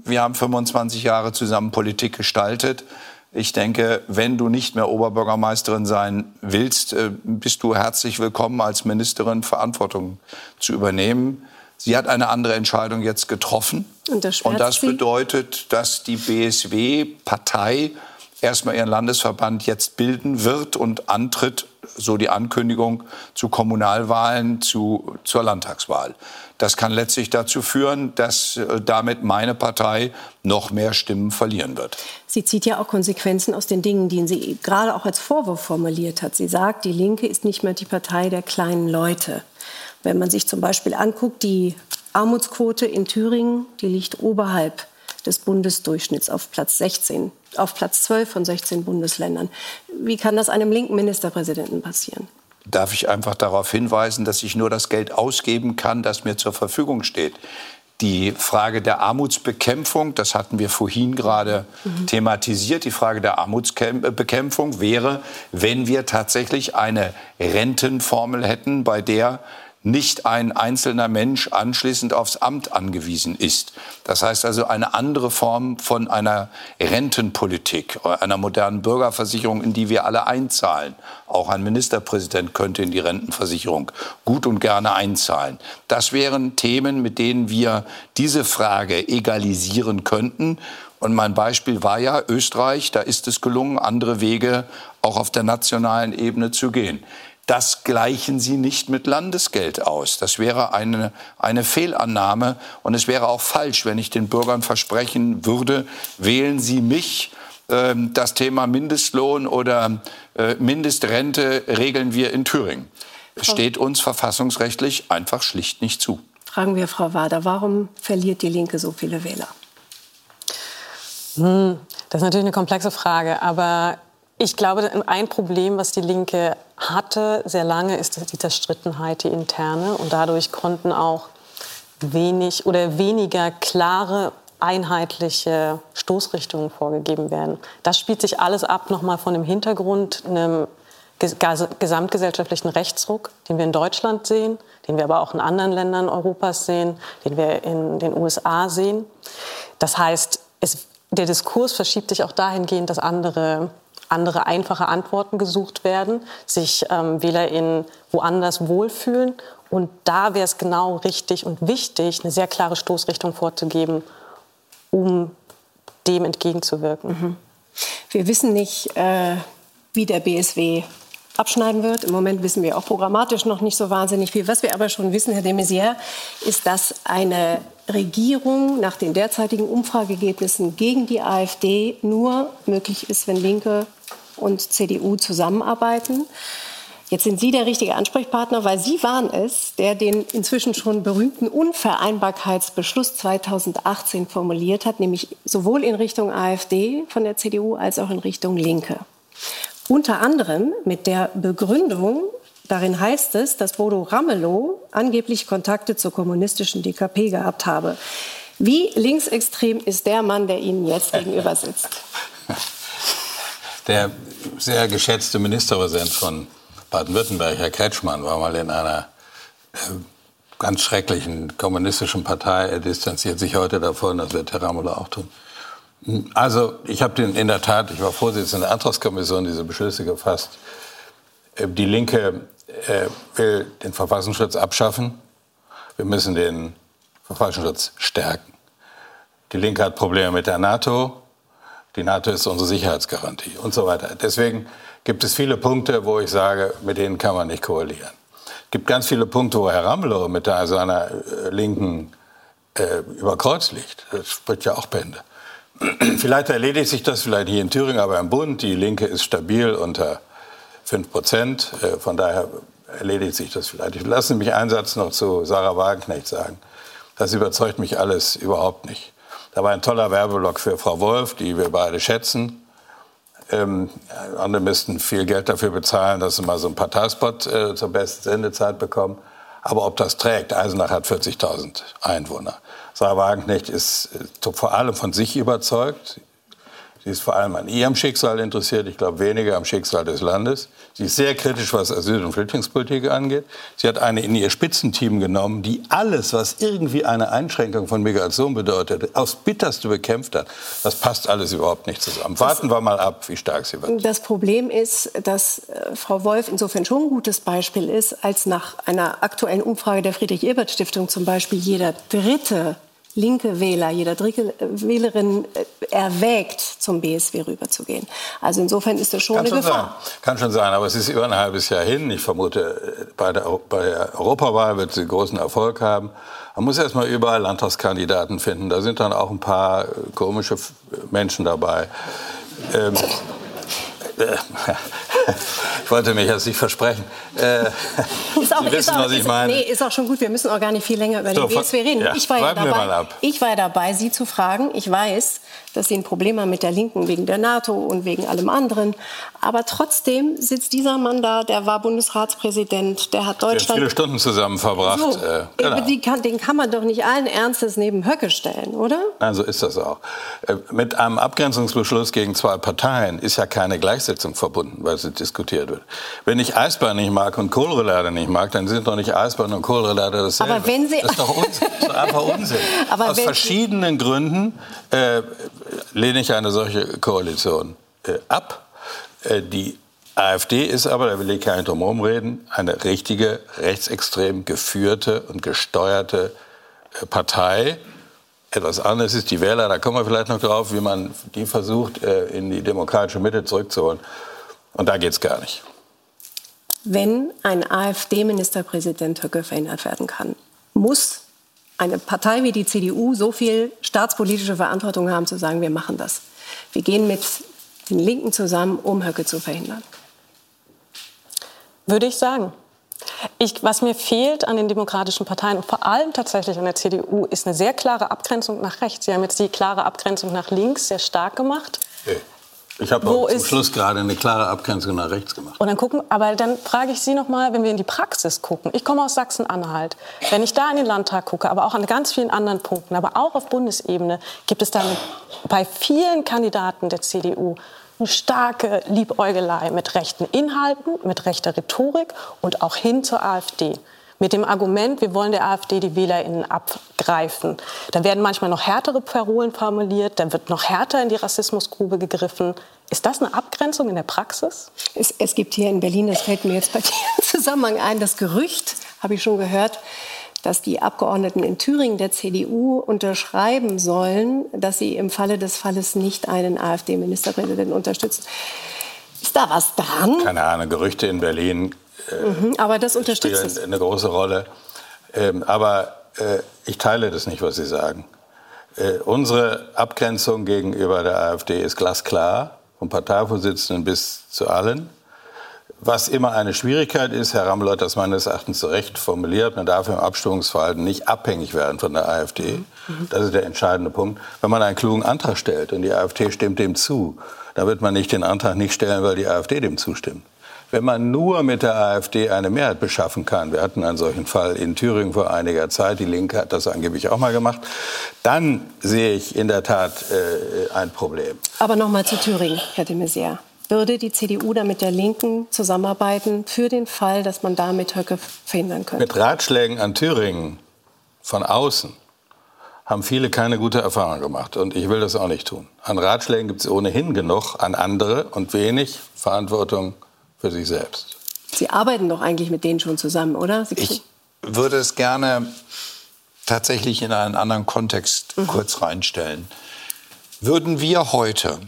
wir haben 25 Jahre zusammen Politik gestaltet. Ich denke, wenn du nicht mehr Oberbürgermeisterin sein willst, äh, bist du herzlich willkommen, als Ministerin Verantwortung zu übernehmen. Sie hat eine andere Entscheidung jetzt getroffen. Und das, Und das bedeutet, dass die BSW-Partei erstmal ihren Landesverband jetzt bilden wird und antritt, so die Ankündigung, zu Kommunalwahlen, zu, zur Landtagswahl. Das kann letztlich dazu führen, dass äh, damit meine Partei noch mehr Stimmen verlieren wird. Sie zieht ja auch Konsequenzen aus den Dingen, die sie gerade auch als Vorwurf formuliert hat. Sie sagt, die Linke ist nicht mehr die Partei der kleinen Leute. Wenn man sich zum Beispiel anguckt, die Armutsquote in Thüringen, die liegt oberhalb des Bundesdurchschnitts auf Platz 16, auf Platz 12 von 16 Bundesländern. Wie kann das einem linken Ministerpräsidenten passieren? Darf ich einfach darauf hinweisen, dass ich nur das Geld ausgeben kann, das mir zur Verfügung steht. Die Frage der Armutsbekämpfung, das hatten wir vorhin gerade mhm. thematisiert, die Frage der Armutsbekämpfung wäre, wenn wir tatsächlich eine Rentenformel hätten, bei der nicht ein einzelner Mensch anschließend aufs Amt angewiesen ist. Das heißt also eine andere Form von einer Rentenpolitik, einer modernen Bürgerversicherung, in die wir alle einzahlen. Auch ein Ministerpräsident könnte in die Rentenversicherung gut und gerne einzahlen. Das wären Themen, mit denen wir diese Frage egalisieren könnten. Und mein Beispiel war ja Österreich, da ist es gelungen, andere Wege auch auf der nationalen Ebene zu gehen. Das gleichen Sie nicht mit Landesgeld aus. Das wäre eine, eine Fehlannahme. Und es wäre auch falsch, wenn ich den Bürgern versprechen würde, wählen Sie mich. Ähm, das Thema Mindestlohn oder äh, Mindestrente regeln wir in Thüringen. Es steht uns verfassungsrechtlich einfach schlicht nicht zu. Fragen wir Frau Wader, warum verliert die Linke so viele Wähler? Hm, das ist natürlich eine komplexe Frage, aber ich glaube, ein Problem, was die Linke hatte sehr lange, ist die Zerstrittenheit, die interne. Und dadurch konnten auch wenig oder weniger klare, einheitliche Stoßrichtungen vorgegeben werden. Das spielt sich alles ab nochmal von dem Hintergrund einem gesamtgesellschaftlichen Rechtsruck, den wir in Deutschland sehen, den wir aber auch in anderen Ländern Europas sehen, den wir in den USA sehen. Das heißt, es, der Diskurs verschiebt sich auch dahingehend, dass andere andere einfache Antworten gesucht werden, sich ähm, WählerInnen woanders wohlfühlen. Und da wäre es genau richtig und wichtig, eine sehr klare Stoßrichtung vorzugeben, um dem entgegenzuwirken. Mhm. Wir wissen nicht, äh, wie der BSW abschneiden wird. Im Moment wissen wir auch programmatisch noch nicht so wahnsinnig viel. Was wir aber schon wissen, Herr de Maizière, ist, dass eine Regierung nach den derzeitigen Umfrageergebnissen gegen die AfD nur möglich ist, wenn Linke und CDU zusammenarbeiten. Jetzt sind Sie der richtige Ansprechpartner, weil Sie waren es, der den inzwischen schon berühmten Unvereinbarkeitsbeschluss 2018 formuliert hat, nämlich sowohl in Richtung AfD von der CDU als auch in Richtung Linke. Unter anderem mit der Begründung, darin heißt es, dass Bodo Ramelow angeblich Kontakte zur kommunistischen DKP gehabt habe. Wie linksextrem ist der Mann, der Ihnen jetzt gegenüber sitzt? Der sehr geschätzte Ministerpräsident von Baden-Württemberg, Herr Kretschmann, war mal in einer äh, ganz schrecklichen kommunistischen Partei. Er distanziert sich heute davon, das wird Herr Ramelow auch tun. Also ich habe in der Tat, ich war Vorsitzender der Antragskommission, diese Beschlüsse gefasst. Äh, die Linke äh, will den Verfassungsschutz abschaffen. Wir müssen den Verfassungsschutz stärken. Die Linke hat Probleme mit der NATO. Die NATO ist unsere Sicherheitsgarantie und so weiter. Deswegen gibt es viele Punkte, wo ich sage, mit denen kann man nicht koalieren. Es gibt ganz viele Punkte, wo Herr Ramelow mit seiner äh, Linken äh, über Kreuz liegt. Das spricht ja auch Bände. vielleicht erledigt sich das vielleicht hier in Thüringen, aber im Bund, die Linke ist stabil unter 5 Prozent. Äh, von daher erledigt sich das vielleicht. Ich lasse mich einen Satz noch zu Sarah Wagenknecht sagen. Das überzeugt mich alles überhaupt nicht. Da war ein toller Werbeblock für Frau Wolf, die wir beide schätzen. Ähm, andere müssten viel Geld dafür bezahlen, dass sie mal so einen Parteispot äh, zur besten Sendezeit bekommen. Aber ob das trägt, Eisenach hat 40.000 Einwohner. Sarah Wagenknecht ist äh, vor allem von sich überzeugt. Sie ist vor allem an ihrem Schicksal interessiert, ich glaube weniger am Schicksal des Landes. Sie ist sehr kritisch, was Asyl- und Flüchtlingspolitik angeht. Sie hat eine in ihr Spitzenteam genommen, die alles, was irgendwie eine Einschränkung von Migration bedeutet, aufs Bitterste bekämpft hat. Das passt alles überhaupt nicht zusammen. Warten wir mal ab, wie stark sie wird. Das Problem ist, dass äh, Frau Wolf insofern schon ein gutes Beispiel ist, als nach einer aktuellen Umfrage der Friedrich-Ebert-Stiftung zum Beispiel jeder dritte linke Wähler, jeder dritte Wählerin äh, erwägt, zum BSW rüberzugehen. Also insofern ist das schon Kann eine schon Gefahr. Sein. Kann schon sein, aber es ist über ein halbes Jahr hin. Ich vermute, bei der, bei der Europawahl wird sie großen Erfolg haben. Man muss erst mal überall Landtagskandidaten finden. Da sind dann auch ein paar komische Menschen dabei. Ähm, äh, ich wollte mich jetzt nicht versprechen. Äh, ist auch, Sie wissen, ist auch, was ich meine. Nee, ist auch schon gut. Wir müssen auch gar nicht viel länger über so, den BSW reden. Ja, ich, war ja dabei, ich war ja dabei, Sie zu fragen. Ich weiß, dass Sie ein Problem haben mit der Linken wegen der NATO und wegen allem anderen. Aber trotzdem sitzt dieser Mann da, der war Bundesratspräsident, der hat Deutschland... Wir haben viele Stunden zusammen verbracht. So, äh, genau. kann, den kann man doch nicht allen Ernstes neben Höcke stellen, oder? Nein, so ist das auch. Äh, mit einem Abgrenzungsbeschluss gegen zwei Parteien ist ja keine Gleichsetzung verbunden, weil sie diskutiert wird. Wenn ich Eisbahn nicht mag und Kohlrelader nicht mag, dann sind doch nicht Eisbahn und Kohlrelader dasselbe. Aber wenn Sie... Das ist doch. Das ist einfach Unsinn. Aber Aus verschiedenen Gründen äh, lehne ich eine solche Koalition äh, ab. Äh, die AfD ist aber, da will ich gar nicht drum herum reden, eine richtige rechtsextrem geführte und gesteuerte äh, Partei. Etwas anderes ist die Wähler, da kommen wir vielleicht noch drauf, wie man die versucht, äh, in die demokratische Mitte zurückzuholen. Und da geht es gar nicht. Wenn ein AfD-Ministerpräsident Höcke verhindert werden kann, muss eine Partei wie die CDU so viel staatspolitische Verantwortung haben, zu sagen, wir machen das. Wir gehen mit den Linken zusammen, um Höcke zu verhindern. Würde ich sagen. Ich, was mir fehlt an den demokratischen Parteien und vor allem tatsächlich an der CDU, ist eine sehr klare Abgrenzung nach rechts. Sie haben jetzt die klare Abgrenzung nach links sehr stark gemacht. Ich habe zum Schluss gerade eine klare Abgrenzung nach rechts gemacht. Und dann gucken, aber dann frage ich Sie noch mal, wenn wir in die Praxis gucken. Ich komme aus Sachsen-Anhalt. Wenn ich da in den Landtag gucke, aber auch an ganz vielen anderen Punkten, aber auch auf Bundesebene, gibt es da bei vielen Kandidaten der CDU eine starke Liebäugelei mit rechten Inhalten, mit rechter Rhetorik und auch hin zur AfD mit dem Argument, wir wollen der AfD die WählerInnen abgreifen. Dann werden manchmal noch härtere Parolen formuliert, dann wird noch härter in die Rassismusgrube gegriffen. Ist das eine Abgrenzung in der Praxis? Es, es gibt hier in Berlin, das fällt mir jetzt bei dir im Zusammenhang ein, das Gerücht, habe ich schon gehört, dass die Abgeordneten in Thüringen der CDU unterschreiben sollen, dass sie im Falle des Falles nicht einen AfD-Ministerpräsidenten unterstützen. Ist da was dran? Keine Ahnung, Gerüchte in Berlin mhm, aber das unterstützt spielen eine große Rolle. Ähm, aber äh, ich teile das nicht, was Sie sagen. Äh, unsere Abgrenzung gegenüber der AfD ist glasklar, vom Parteivorsitzenden bis zu allen. Was immer eine Schwierigkeit ist, Herr Ramelow hat das meines Erachtens zu Recht formuliert, man darf im Abstimmungsverhalten nicht abhängig werden von der AfD. Mhm. Das ist der entscheidende Punkt. Wenn man einen klugen Antrag stellt und die AfD stimmt dem zu, dann wird man nicht den Antrag nicht stellen, weil die AfD dem zustimmt wenn man nur mit der AfD eine Mehrheit beschaffen kann, wir hatten einen solchen Fall in Thüringen vor einiger Zeit, die Linke hat das angeblich auch mal gemacht, dann sehe ich in der Tat äh, ein Problem. Aber noch mal zu Thüringen, Herr de Maizière. Würde die CDU da mit der Linken zusammenarbeiten für den Fall, dass man damit Höcke verhindern könnte? Mit Ratschlägen an Thüringen von außen haben viele keine gute Erfahrung gemacht. Und ich will das auch nicht tun. An Ratschlägen gibt es ohnehin genug, an andere und wenig Verantwortung für sich selbst. Sie arbeiten doch eigentlich mit denen schon zusammen, oder? ich würde es gerne tatsächlich in einen anderen Kontext mhm. kurz reinstellen. Würden wir heute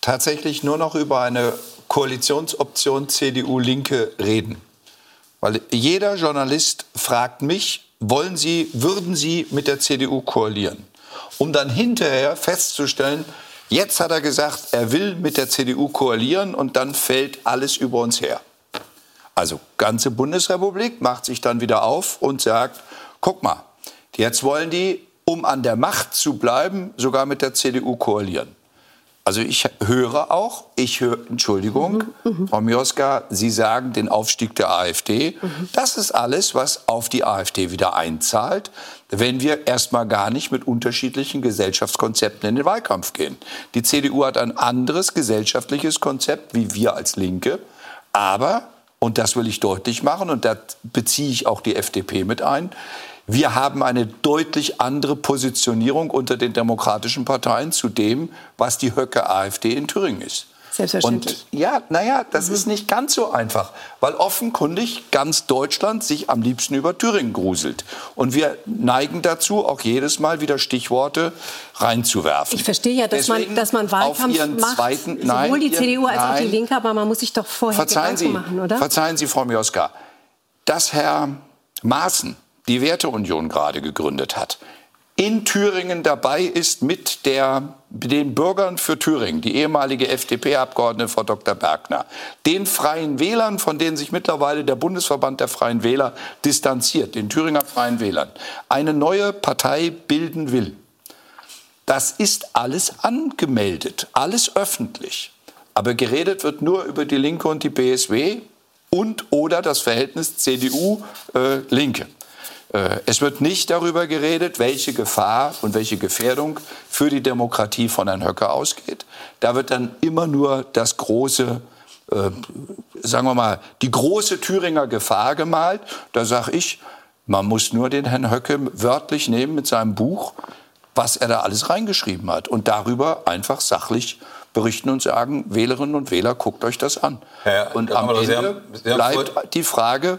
tatsächlich nur noch über eine Koalitionsoption CDU-Linke reden? Weil jeder Journalist fragt mich, wollen Sie, würden Sie mit der CDU koalieren? Um dann hinterher festzustellen, jetzt hat er gesagt, er will mit der CDU koalieren und dann fällt alles über uns her. Also ganze Bundesrepublik macht sich dann wieder auf und sagt, guck mal, jetzt wollen die, um an der Macht zu bleiben, sogar mit der CDU koalieren. Also ich höre auch, ich höre, Entschuldigung, mhm, Frau Mioska, Sie sagen den Aufstieg der AfD. Mhm. Das ist alles, was auf die AfD wieder einzahlt, wenn wir erstmal gar nicht mit unterschiedlichen Gesellschaftskonzepten in den Wahlkampf gehen. Die CDU hat ein anderes gesellschaftliches Konzept wie wir als Linke, aber, und das will ich deutlich machen, und da beziehe ich auch die FDP mit ein, wir haben eine deutlich andere Positionierung unter den demokratischen Parteien zu dem, was die Höcke AfD in Thüringen ist. Selbstverständlich. Und ja, naja, das mhm. ist nicht ganz so einfach, weil offenkundig ganz Deutschland sich am liebsten über Thüringen gruselt. Und wir neigen dazu, auch jedes Mal wieder Stichworte reinzuwerfen. Ich verstehe ja, dass, man, dass man Wahlkampf macht, zweiten, nein, sowohl die CDU als nein, auch die Linke, aber man muss sich doch vorher verzeihen Gedanken Sie, machen, oder? Verzeihen Sie, Frau Mioska, dass Herr Maaßen die Werteunion gerade gegründet hat, in Thüringen dabei ist mit der, den Bürgern für Thüringen, die ehemalige FDP-Abgeordnete Frau Dr. Bergner, den Freien Wählern, von denen sich mittlerweile der Bundesverband der Freien Wähler distanziert, den Thüringer Freien Wählern, eine neue Partei bilden will. Das ist alles angemeldet, alles öffentlich. Aber geredet wird nur über die Linke und die BSW und oder das Verhältnis CDU-Linke. Äh, es wird nicht darüber geredet, welche Gefahr und welche Gefährdung für die Demokratie von Herrn Höcker ausgeht. Da wird dann immer nur das große, äh, sagen wir mal, die große Thüringer Gefahr gemalt. Da sage ich, man muss nur den Herrn Höcke wörtlich nehmen mit seinem Buch, was er da alles reingeschrieben hat und darüber einfach sachlich berichten und sagen, Wählerinnen und Wähler, guckt euch das an. Herr, und am Ende Sie haben, Sie haben bleibt die Frage,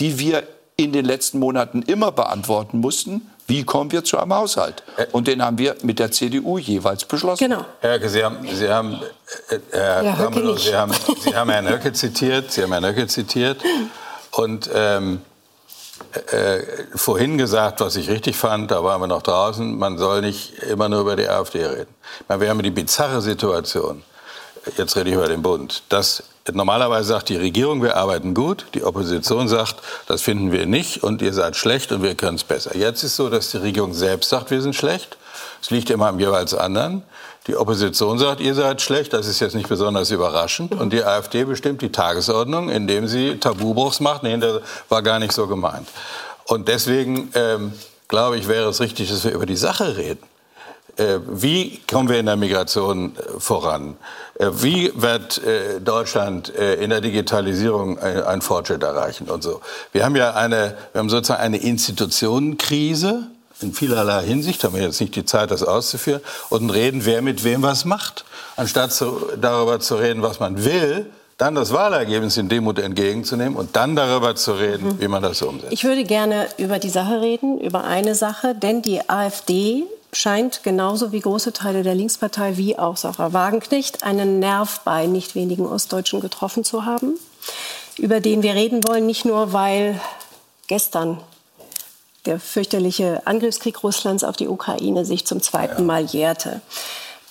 die wir in den letzten Monaten immer beantworten mussten, wie kommen wir zu einem Haushalt? Und den haben wir mit der CDU jeweils beschlossen. Genau. Herr Höcke, Sie haben, Sie haben, äh, Herr ja, Ramelow, Sie haben, Sie haben Herrn Höcke zitiert, Sie haben Herrn Höcke zitiert und ähm, äh, vorhin gesagt, was ich richtig fand, da waren wir noch draußen, man soll nicht immer nur über die AfD reden. Meine, wir haben die bizarre Situation, jetzt rede ich über den Bund, dass Normalerweise sagt die Regierung, wir arbeiten gut. Die Opposition sagt, das finden wir nicht und ihr seid schlecht und wir können es besser. Jetzt ist so, dass die Regierung selbst sagt, wir sind schlecht. Es liegt immer am jeweils anderen. Die Opposition sagt, ihr seid schlecht. Das ist jetzt nicht besonders überraschend. Und die AfD bestimmt die Tagesordnung, indem sie Tabubruchs macht. Nee, das war gar nicht so gemeint. Und deswegen ähm, glaube ich, wäre es richtig, dass wir über die Sache reden. Äh, wie kommen wir in der Migration äh, voran? Äh, wie wird Deutschland in der Digitalisierung einen Fortschritt erreichen und so? Wir haben ja eine, wir haben sozusagen eine Institutionenkrise in vielerlei Hinsicht, haben wir jetzt nicht die Zeit, das auszuführen, und reden, wer mit wem was macht. Anstatt zu, darüber zu reden, was man will, dann das Wahlergebnis in Demut entgegenzunehmen und dann darüber zu reden, mhm. wie man das umsetzt. Ich würde gerne über die Sache reden, über eine Sache, denn die AfD scheint genauso wie große Teile der Linkspartei wie auch Sarah Wagenknecht einen Nerv bei nicht wenigen Ostdeutschen getroffen zu haben, über den wir reden wollen, nicht nur weil gestern der fürchterliche Angriffskrieg Russlands auf die Ukraine sich zum zweiten Mal jährte.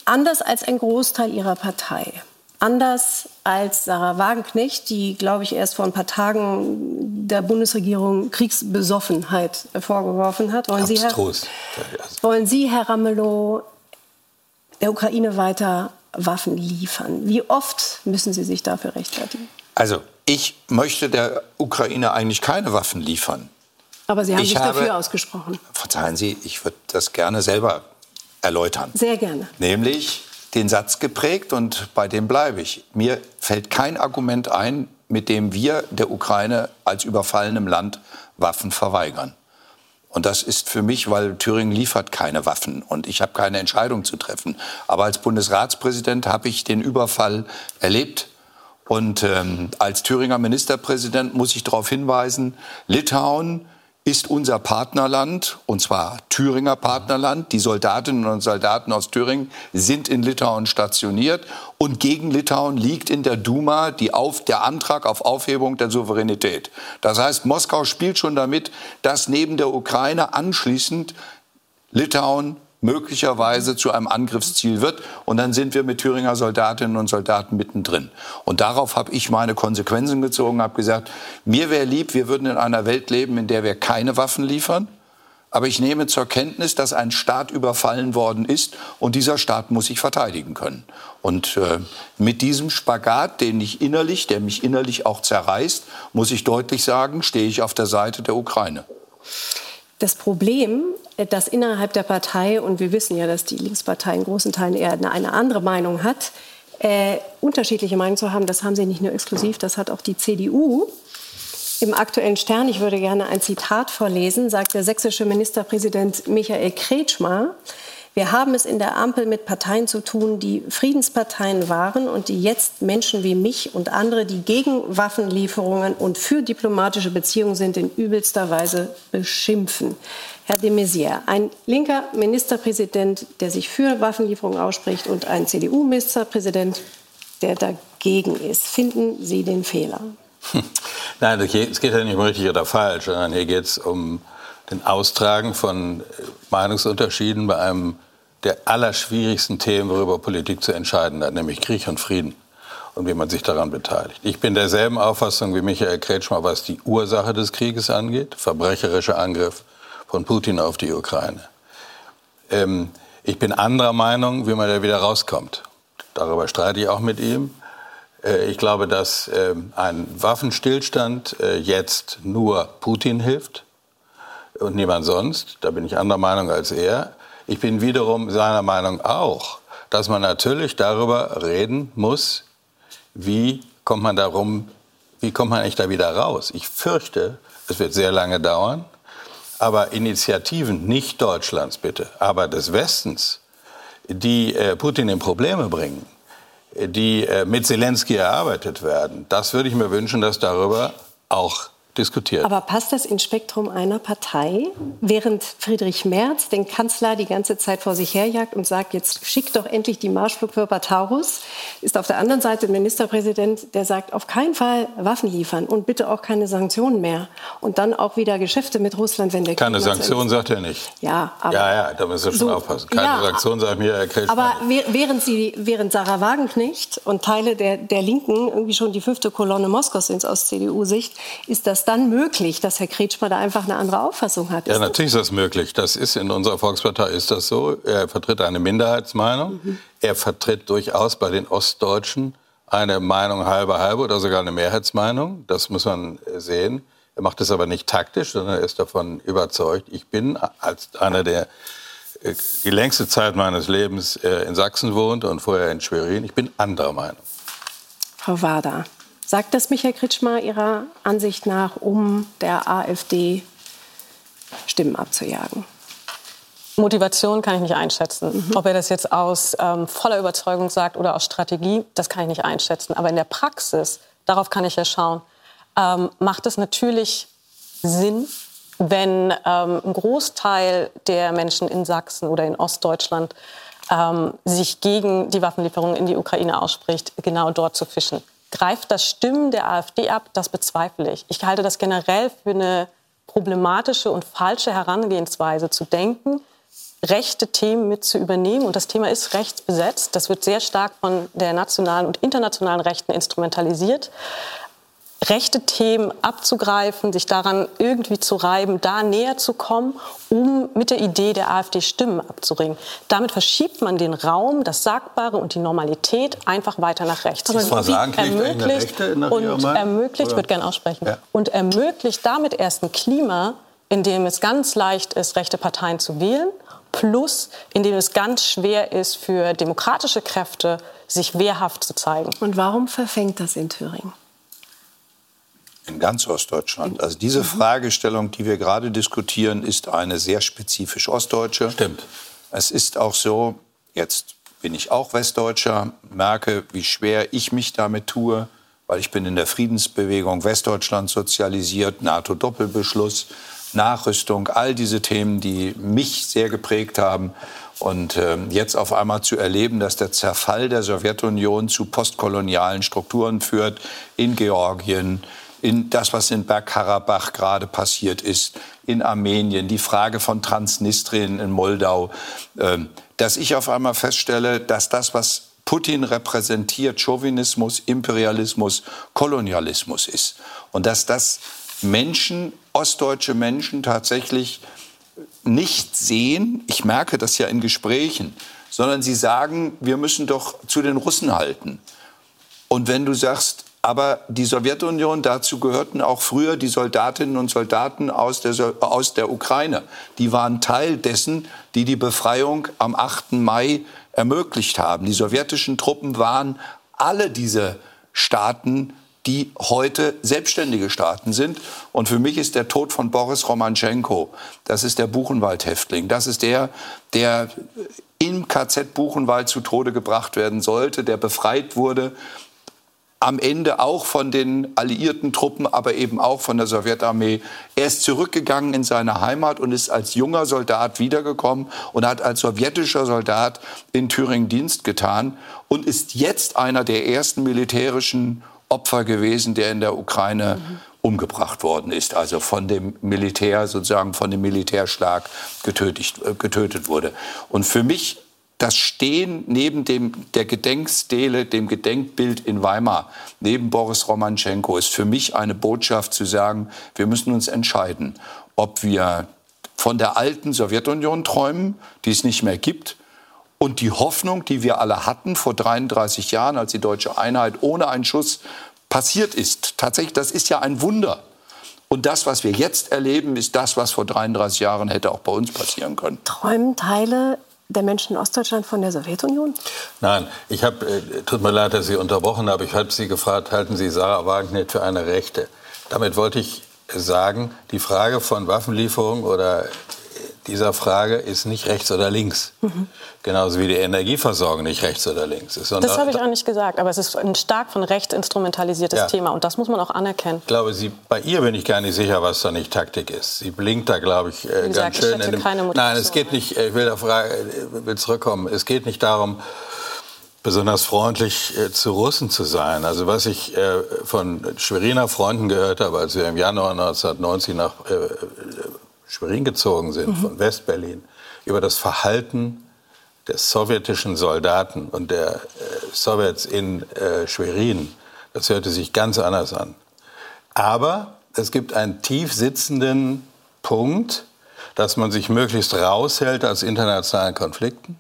Anders als ein Großteil ihrer Partei anders als Sarah Wagenknecht, die, glaube ich, erst vor ein paar Tagen der Bundesregierung Kriegsbesoffenheit vorgeworfen hat. Wollen, Sie Herr, wollen Sie, Herr Ramelow, der Ukraine weiter Waffen liefern? Wie oft müssen Sie sich dafür rechtfertigen? Also ich möchte der Ukraine eigentlich keine Waffen liefern. Aber Sie haben ich sich habe, dafür ausgesprochen. Verzeihen Sie, ich würde das gerne selber erläutern. Sehr gerne. Nämlich den Satz geprägt und bei dem bleibe ich. Mir fällt kein Argument ein, mit dem wir der Ukraine als überfallenem Land Waffen verweigern. Und das ist für mich, weil Thüringen liefert keine Waffen und ich habe keine Entscheidung zu treffen. Aber als Bundesratspräsident habe ich den Überfall erlebt. Und ähm, als Thüringer Ministerpräsident muss ich darauf hinweisen, Litauen ist unser Partnerland, und zwar Thüringer Partnerland. Die Soldatinnen und Soldaten aus Thüringen sind in Litauen stationiert. Und gegen Litauen liegt in der Duma die auf, der Antrag auf Aufhebung der Souveränität. Das heißt, Moskau spielt schon damit, dass neben der Ukraine anschließend Litauen möglicherweise zu einem Angriffsziel wird. Und dann sind wir mit Thüringer Soldatinnen und Soldaten mittendrin. Und darauf habe ich meine Konsequenzen gezogen, habe gesagt, mir wäre lieb, wir würden in einer Welt leben, in der wir keine Waffen liefern. Aber ich nehme zur Kenntnis, dass ein Staat überfallen worden ist und dieser Staat muss sich verteidigen können. Und äh, mit diesem Spagat, den ich innerlich, der mich innerlich auch zerreißt, muss ich deutlich sagen, stehe ich auf der Seite der Ukraine. Das Problem, äh, dass innerhalb der Partei, und wir wissen ja, dass die Linkspartei in großen Teilen eher eine, andere Meinung hat, äh, unterschiedliche Meinungen zu haben, das haben sie nicht nur exklusiv, das hat auch die CDU. Im aktuellen Stern, ich würde gerne ein Zitat vorlesen, sagt der sächsische Ministerpräsident Michael Kretschmer, wir haben es in der Ampel mit Parteien zu tun, die Friedensparteien waren und die jetzt Menschen wie mich und andere, die gegen Waffenlieferungen und für diplomatische Beziehungen sind, in übelster Weise beschimpfen. Herr de Maizière, ein linker Ministerpräsident, der sich für Waffenlieferungen ausspricht und ein CDU-Ministerpräsident, der dagegen ist. Finden Sie den Fehler? Nein, es geht ja nicht um richtig oder falsch, sondern hier geht es um den Austragen von Meinungsunterschieden bei einem der allerschwierigsten Themen, worüber Politik zu entscheiden hat, nämlich Krieg und Frieden und wie man sich daran beteiligt. Ich bin derselben Auffassung wie Michael Kretschmer, was die Ursache des Krieges angeht, verbrecherischer Angriff von Putin auf die Ukraine. Ähm, ich bin anderer Meinung, wie man da wieder rauskommt. Darüber streite ich auch mit ihm. Äh, ich glaube, dass äh, ein Waffenstillstand äh, jetzt nur Putin hilft und niemand sonst. Da bin ich anderer Meinung als er. Ich bin wiederum seiner Meinung auch, dass man natürlich darüber reden muss, wie kommt man darum, wie kommt man eigentlich da wieder raus. Ich fürchte, es wird sehr lange dauern, aber Initiativen, nicht Deutschlands bitte, aber des Westens, die äh, Putin in Probleme bringen, die äh, mit Zelensky erarbeitet werden, das würde ich mir wünschen, dass darüber auch diskutiert. Aber passt das ins Spektrum einer Partei, während Friedrich Merz den Kanzler die ganze Zeit vor sich herjagt und sagt, jetzt schickt doch endlich die Marschflugkörper Taurus, ist auf der anderen Seite ein Ministerpräsident, der sagt, auf keinen Fall Waffen liefern und bitte auch keine Sanktionen mehr und dann auch wieder Geschäfte mit Russland, wenn der Keine Sanktionen sagt er nicht. Ja, aber ja, ja, da müssen wir schon so, aufpassen. Keine ja, Sanktionen sagt mir, er kriegt Aber während sie, während Sarah Wagenknecht und Teile der, der Linken irgendwie schon die fünfte Kolonne Moskaus sind aus CDU-Sicht, ist das dann möglich, dass Herr Kretschmer da einfach eine andere Auffassung hat? Ja, natürlich ist das möglich. Das ist in unserer Volkspartei ist das so. Er vertritt eine Minderheitsmeinung. Mhm. Er vertritt durchaus bei den Ostdeutschen eine Meinung halbe halbe oder sogar eine Mehrheitsmeinung. Das muss man sehen. Er macht es aber nicht taktisch, sondern er ist davon überzeugt. Ich bin als einer, der äh, die längste Zeit meines Lebens äh, in Sachsen wohnt und vorher in Schwerin, ich bin anderer Meinung. Frau Wader, Sagt das Michael Kretschmer Ihrer Ansicht nach, um der AfD Stimmen abzujagen? Motivation kann ich nicht einschätzen. Mhm. Ob er das jetzt aus ähm, voller Überzeugung sagt oder aus Strategie, das kann ich nicht einschätzen. Aber in der Praxis, darauf kann ich ja schauen, ähm, macht es natürlich Sinn, wenn ähm, ein Großteil der Menschen in Sachsen oder in Ostdeutschland ähm, sich gegen die Waffenlieferungen in die Ukraine ausspricht, genau dort zu fischen. Greift das Stimmen der AfD ab? Das bezweifle ich. Ich halte das generell für eine problematische und falsche Herangehensweise zu denken, rechte Themen mit zu übernehmen. Und das Thema ist rechtsbesetzt. Das wird sehr stark von der nationalen und internationalen Rechten instrumentalisiert. Rechte Themen abzugreifen, sich daran irgendwie zu reiben, da näher zu kommen, um mit der Idee der AfD Stimmen abzuringen. Damit verschiebt man den Raum, das Sagbare und die Normalität einfach weiter nach rechts. Aber und sagen, ermöglicht, und ermöglicht, ich würde gerne aussprechen, ja. und ermöglicht damit erst ein Klima, in dem es ganz leicht ist, rechte Parteien zu wählen, plus in dem es ganz schwer ist für demokratische Kräfte, sich wehrhaft zu zeigen. Und warum verfängt das in Thüringen? In ganz Ostdeutschland. Also diese mhm. Fragestellung, die wir gerade diskutieren, ist eine sehr spezifisch ostdeutsche. Stimmt. Es ist auch so, jetzt bin ich auch Westdeutscher, merke, wie schwer ich mich damit tue, weil ich bin in der Friedensbewegung Westdeutschland sozialisiert, NATO-Doppelbeschluss, Nachrüstung, all diese Themen, die mich sehr geprägt haben. Und äh, jetzt auf einmal zu erleben, dass der Zerfall der Sowjetunion zu postkolonialen Strukturen führt in Georgien, in das, was in Bergkarabach gerade passiert ist, in Armenien, die Frage von Transnistrien in Moldau, äh, dass ich auf einmal feststelle, dass das, was Putin repräsentiert, Chauvinismus, Imperialismus, Kolonialismus ist. Und dass das Menschen, ostdeutsche Menschen tatsächlich nicht sehen, ich merke das ja in Gesprächen, sondern sie sagen, wir müssen doch zu den Russen halten. Und wenn du sagst, aber die Sowjetunion, dazu gehörten auch früher die Soldatinnen und Soldaten aus der, aus der Ukraine. Die waren Teil dessen, die die Befreiung am 8. Mai ermöglicht haben. Die sowjetischen Truppen waren alle diese Staaten, die heute selbstständige Staaten sind. Und für mich ist der Tod von Boris Romanchenko, das ist der Buchenwald-Häftling, das ist der, der im KZ Buchenwald zu Tode gebracht werden sollte, der befreit wurde am Ende auch von den alliierten Truppen, aber eben auch von der Sowjetarmee. Er ist zurückgegangen in seine Heimat und ist als junger Soldat wiedergekommen und hat als sowjetischer Soldat in Thüringen Dienst getan und ist jetzt einer der ersten militärischen Opfer gewesen, der in der Ukraine mhm. umgebracht worden ist, also von dem Militär sozusagen von dem Militärschlag getötet, äh, getötet wurde. Und für mich das Stehen neben dem, der Gedenkstele, dem Gedenkbild in Weimar, neben Boris Romanchenko, ist für mich eine Botschaft zu sagen, wir müssen uns entscheiden, ob wir von der alten Sowjetunion träumen, die es nicht mehr gibt, und die Hoffnung, die wir alle hatten vor 33 Jahren, als die deutsche Einheit ohne einen Schuss passiert ist. Tatsächlich, das ist ja ein Wunder. Und das, was wir jetzt erleben, ist das, was vor 33 Jahren hätte auch bei uns passieren können. Träumen Teile der Menschen in Ostdeutschland von der Sowjetunion? Nein, ich habe, äh, tut mir leid, dass ich unterbrochen habe. Ich habe Sie gefragt, halten Sie Sarah Wagenknecht für eine Rechte? Damit wollte ich sagen, die Frage von Waffenlieferung oder dieser Frage ist nicht rechts oder links. Mhm. Genauso wie die Energieversorgung nicht rechts oder links ist. das habe ich auch nicht gesagt, aber es ist ein stark von rechts instrumentalisiertes ja. Thema und das muss man auch anerkennen. Ich glaube, Sie, bei ihr bin ich gar nicht sicher, was da nicht Taktik ist. Sie blinkt da, glaube ich, äh, gesagt, ganz schön. Ich in dem, keine Nein, es geht nicht, ich will, Frage, äh, will zurückkommen, es geht nicht darum, besonders freundlich äh, zu Russen zu sein. Also was ich äh, von Schweriner Freunden gehört habe, als wir im Januar 1990 nach äh, Schwerin gezogen sind, mhm. von Westberlin, über das Verhalten des sowjetischen Soldaten und der äh, Sowjets in äh, Schwerin, das hörte sich ganz anders an. Aber es gibt einen tief sitzenden Punkt, dass man sich möglichst raushält aus internationalen Konflikten,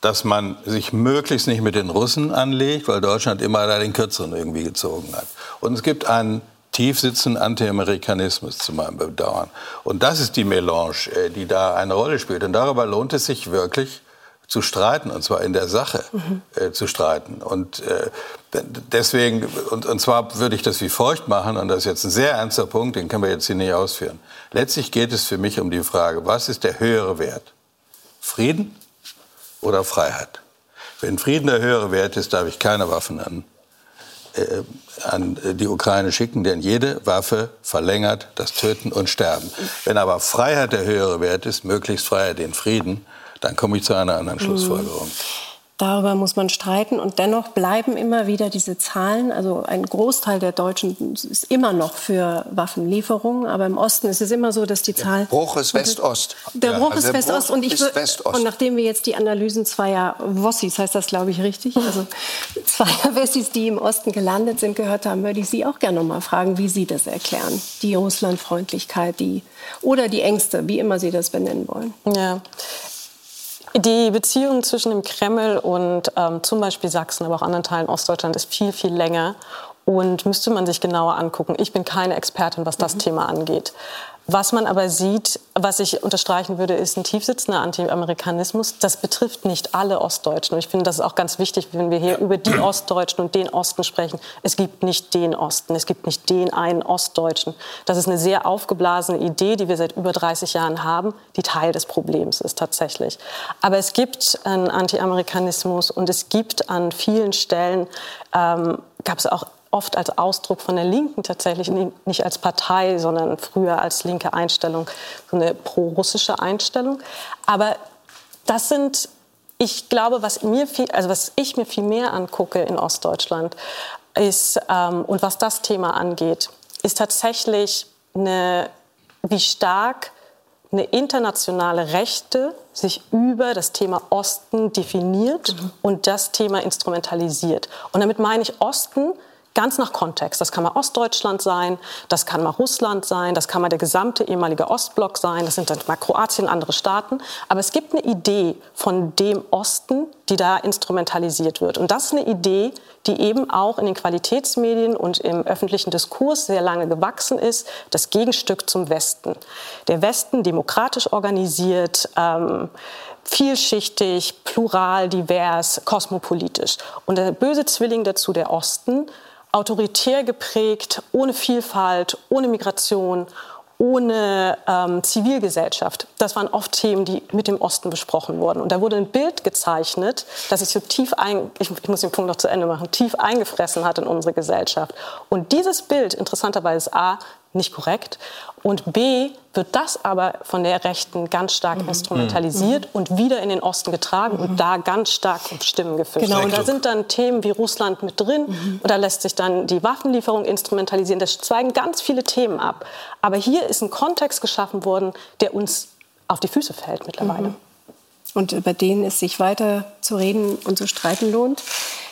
dass man sich möglichst nicht mit den Russen anlegt, weil Deutschland immer da den Kürzeren irgendwie gezogen hat. Und es gibt einen tiefsitzenden Anti-Amerikanismus zu meinem Bedauern. Und das ist die Melange, äh, die da eine Rolle spielt. Und darüber lohnt es sich wirklich zu streiten, und zwar in der Sache mhm. äh, zu streiten. Und äh, deswegen, und, und zwar würde ich das wie feucht machen, und das ist jetzt ein sehr ernster Punkt, den können wir jetzt hier nicht ausführen. Letztlich geht es für mich um die Frage, was ist der höhere Wert? Frieden oder Freiheit? Wenn Frieden der höhere Wert ist, darf ich keine Waffen an an die Ukraine schicken, denn jede Waffe verlängert das Töten und Sterben. Wenn aber Freiheit der höhere Wert ist, möglichst Freiheit in Frieden, dann komme ich zu einer anderen Schlussfolgerung. Darüber muss man streiten und dennoch bleiben immer wieder diese Zahlen. Also ein Großteil der Deutschen ist immer noch für Waffenlieferungen, aber im Osten ist es immer so, dass die Zahl. Der Bruch ist West-Ost. Der Bruch ja, also ist West-Ost und ich West und nachdem wir jetzt die Analysen zweier Wossis, heißt das glaube ich richtig, also zweier Wessis, die im Osten gelandet sind, gehört haben, würde ich Sie auch gerne noch mal fragen, wie Sie das erklären, die Russlandfreundlichkeit, die oder die Ängste, wie immer Sie das benennen wollen. Ja. Die Beziehung zwischen dem Kreml und ähm, zum Beispiel Sachsen, aber auch anderen Teilen Ostdeutschland ist viel, viel länger und müsste man sich genauer angucken. Ich bin keine Expertin, was das mhm. Thema angeht. Was man aber sieht, was ich unterstreichen würde, ist ein tiefsitzender Anti-Amerikanismus. Das betrifft nicht alle Ostdeutschen. Und ich finde, das ist auch ganz wichtig, wenn wir hier über die Ostdeutschen und den Osten sprechen. Es gibt nicht den Osten, es gibt nicht den einen Ostdeutschen. Das ist eine sehr aufgeblasene Idee, die wir seit über 30 Jahren haben, die Teil des Problems ist tatsächlich. Aber es gibt einen Anti-Amerikanismus und es gibt an vielen Stellen, ähm, gab es auch oft als Ausdruck von der Linken tatsächlich, nicht als Partei, sondern früher als linke Einstellung, so eine pro-russische Einstellung. Aber das sind, ich glaube, was, mir viel, also was ich mir viel mehr angucke in Ostdeutschland ist, ähm, und was das Thema angeht, ist tatsächlich eine, wie stark eine internationale Rechte sich über das Thema Osten definiert mhm. und das Thema instrumentalisiert. Und damit meine ich Osten ganz nach Kontext. Das kann mal Ostdeutschland sein, das kann mal Russland sein, das kann mal der gesamte ehemalige Ostblock sein, das sind dann mal Kroatien, andere Staaten. Aber es gibt eine Idee von dem Osten, die da instrumentalisiert wird. Und das ist eine Idee, die eben auch in den Qualitätsmedien und im öffentlichen Diskurs sehr lange gewachsen ist, das Gegenstück zum Westen. Der Westen demokratisch organisiert, ähm, vielschichtig, plural, divers, kosmopolitisch. Und der böse Zwilling dazu, der Osten, autoritär geprägt, ohne Vielfalt, ohne Migration, ohne ähm, Zivilgesellschaft. Das waren oft Themen, die mit dem Osten besprochen wurden. Und da wurde ein Bild gezeichnet, das sich so tief, ein, ich, ich, muss den Punkt noch zu Ende machen, tief eingefressen hat in unsere Gesellschaft. Und dieses Bild, interessanterweise, ist A, nicht korrekt. Und B wird das aber von der Rechten ganz stark mhm. instrumentalisiert mhm. und wieder in den Osten getragen mhm. und da ganz stark Stimmen gefischt. Genau, und da sind dann Themen wie Russland mit drin mhm. und da lässt sich dann die Waffenlieferung instrumentalisieren. Das zweigen ganz viele Themen ab. Aber hier ist ein Kontext geschaffen worden, der uns auf die Füße fällt mittlerweile. Mhm. Und über den es sich weiter zu reden und zu streiten lohnt.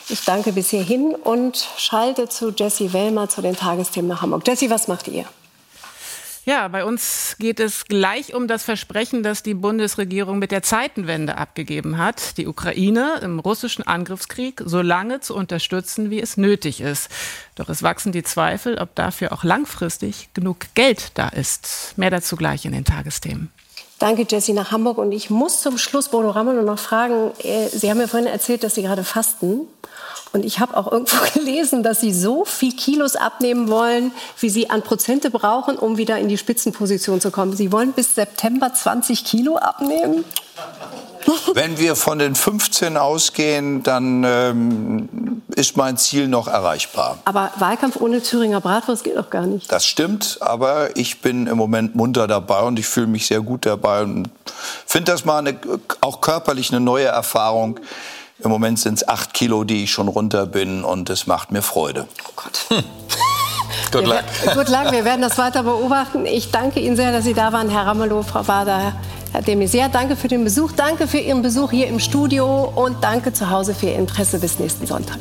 Ich danke bis hierhin und schalte zu Jessie Wellmer zu den Tagesthemen nach Hamburg. Jessie, was macht ihr? Ja, bei uns geht es gleich um das Versprechen, das die Bundesregierung mit der Zeitenwende abgegeben hat, die Ukraine im russischen Angriffskrieg so lange zu unterstützen, wie es nötig ist. Doch es wachsen die Zweifel, ob dafür auch langfristig genug Geld da ist. Mehr dazu gleich in den Tagesthemen. Danke, Jessie, nach Hamburg. Und ich muss zum Schluss Bodo Ramelow noch fragen. Äh, Sie haben mir vorhin erzählt, dass Sie gerade fasten. Und ich habe auch irgendwo gelesen, dass Sie so viel Kilos abnehmen wollen, wie Sie an Prozente brauchen, um wieder in die Spitzenposition zu kommen. Sie wollen bis September 20 Kilo abnehmen? Wenn wir von den 15 ausgehen, dann ähm, ist mein Ziel noch erreichbar. Aber Wahlkampf ohne Thüringer Bratwurst geht doch gar nicht. Das stimmt, aber ich bin im Moment munter dabei und ich fühle mich sehr gut dabei und finde das mal eine, auch körperlich eine neue Erfahrung. Im Moment sind es acht Kilo, die ich schon runter bin und es macht mir Freude. Oh Gott. Hm. Good luck. Good luck. Wir werden das weiter beobachten. Ich danke Ihnen sehr, dass Sie da waren, Herr Ramelow, Frau Bader, Herr de Maizière. Danke für den Besuch. Danke für Ihren Besuch hier im Studio und danke zu Hause für Ihr Interesse. Bis nächsten Sonntag.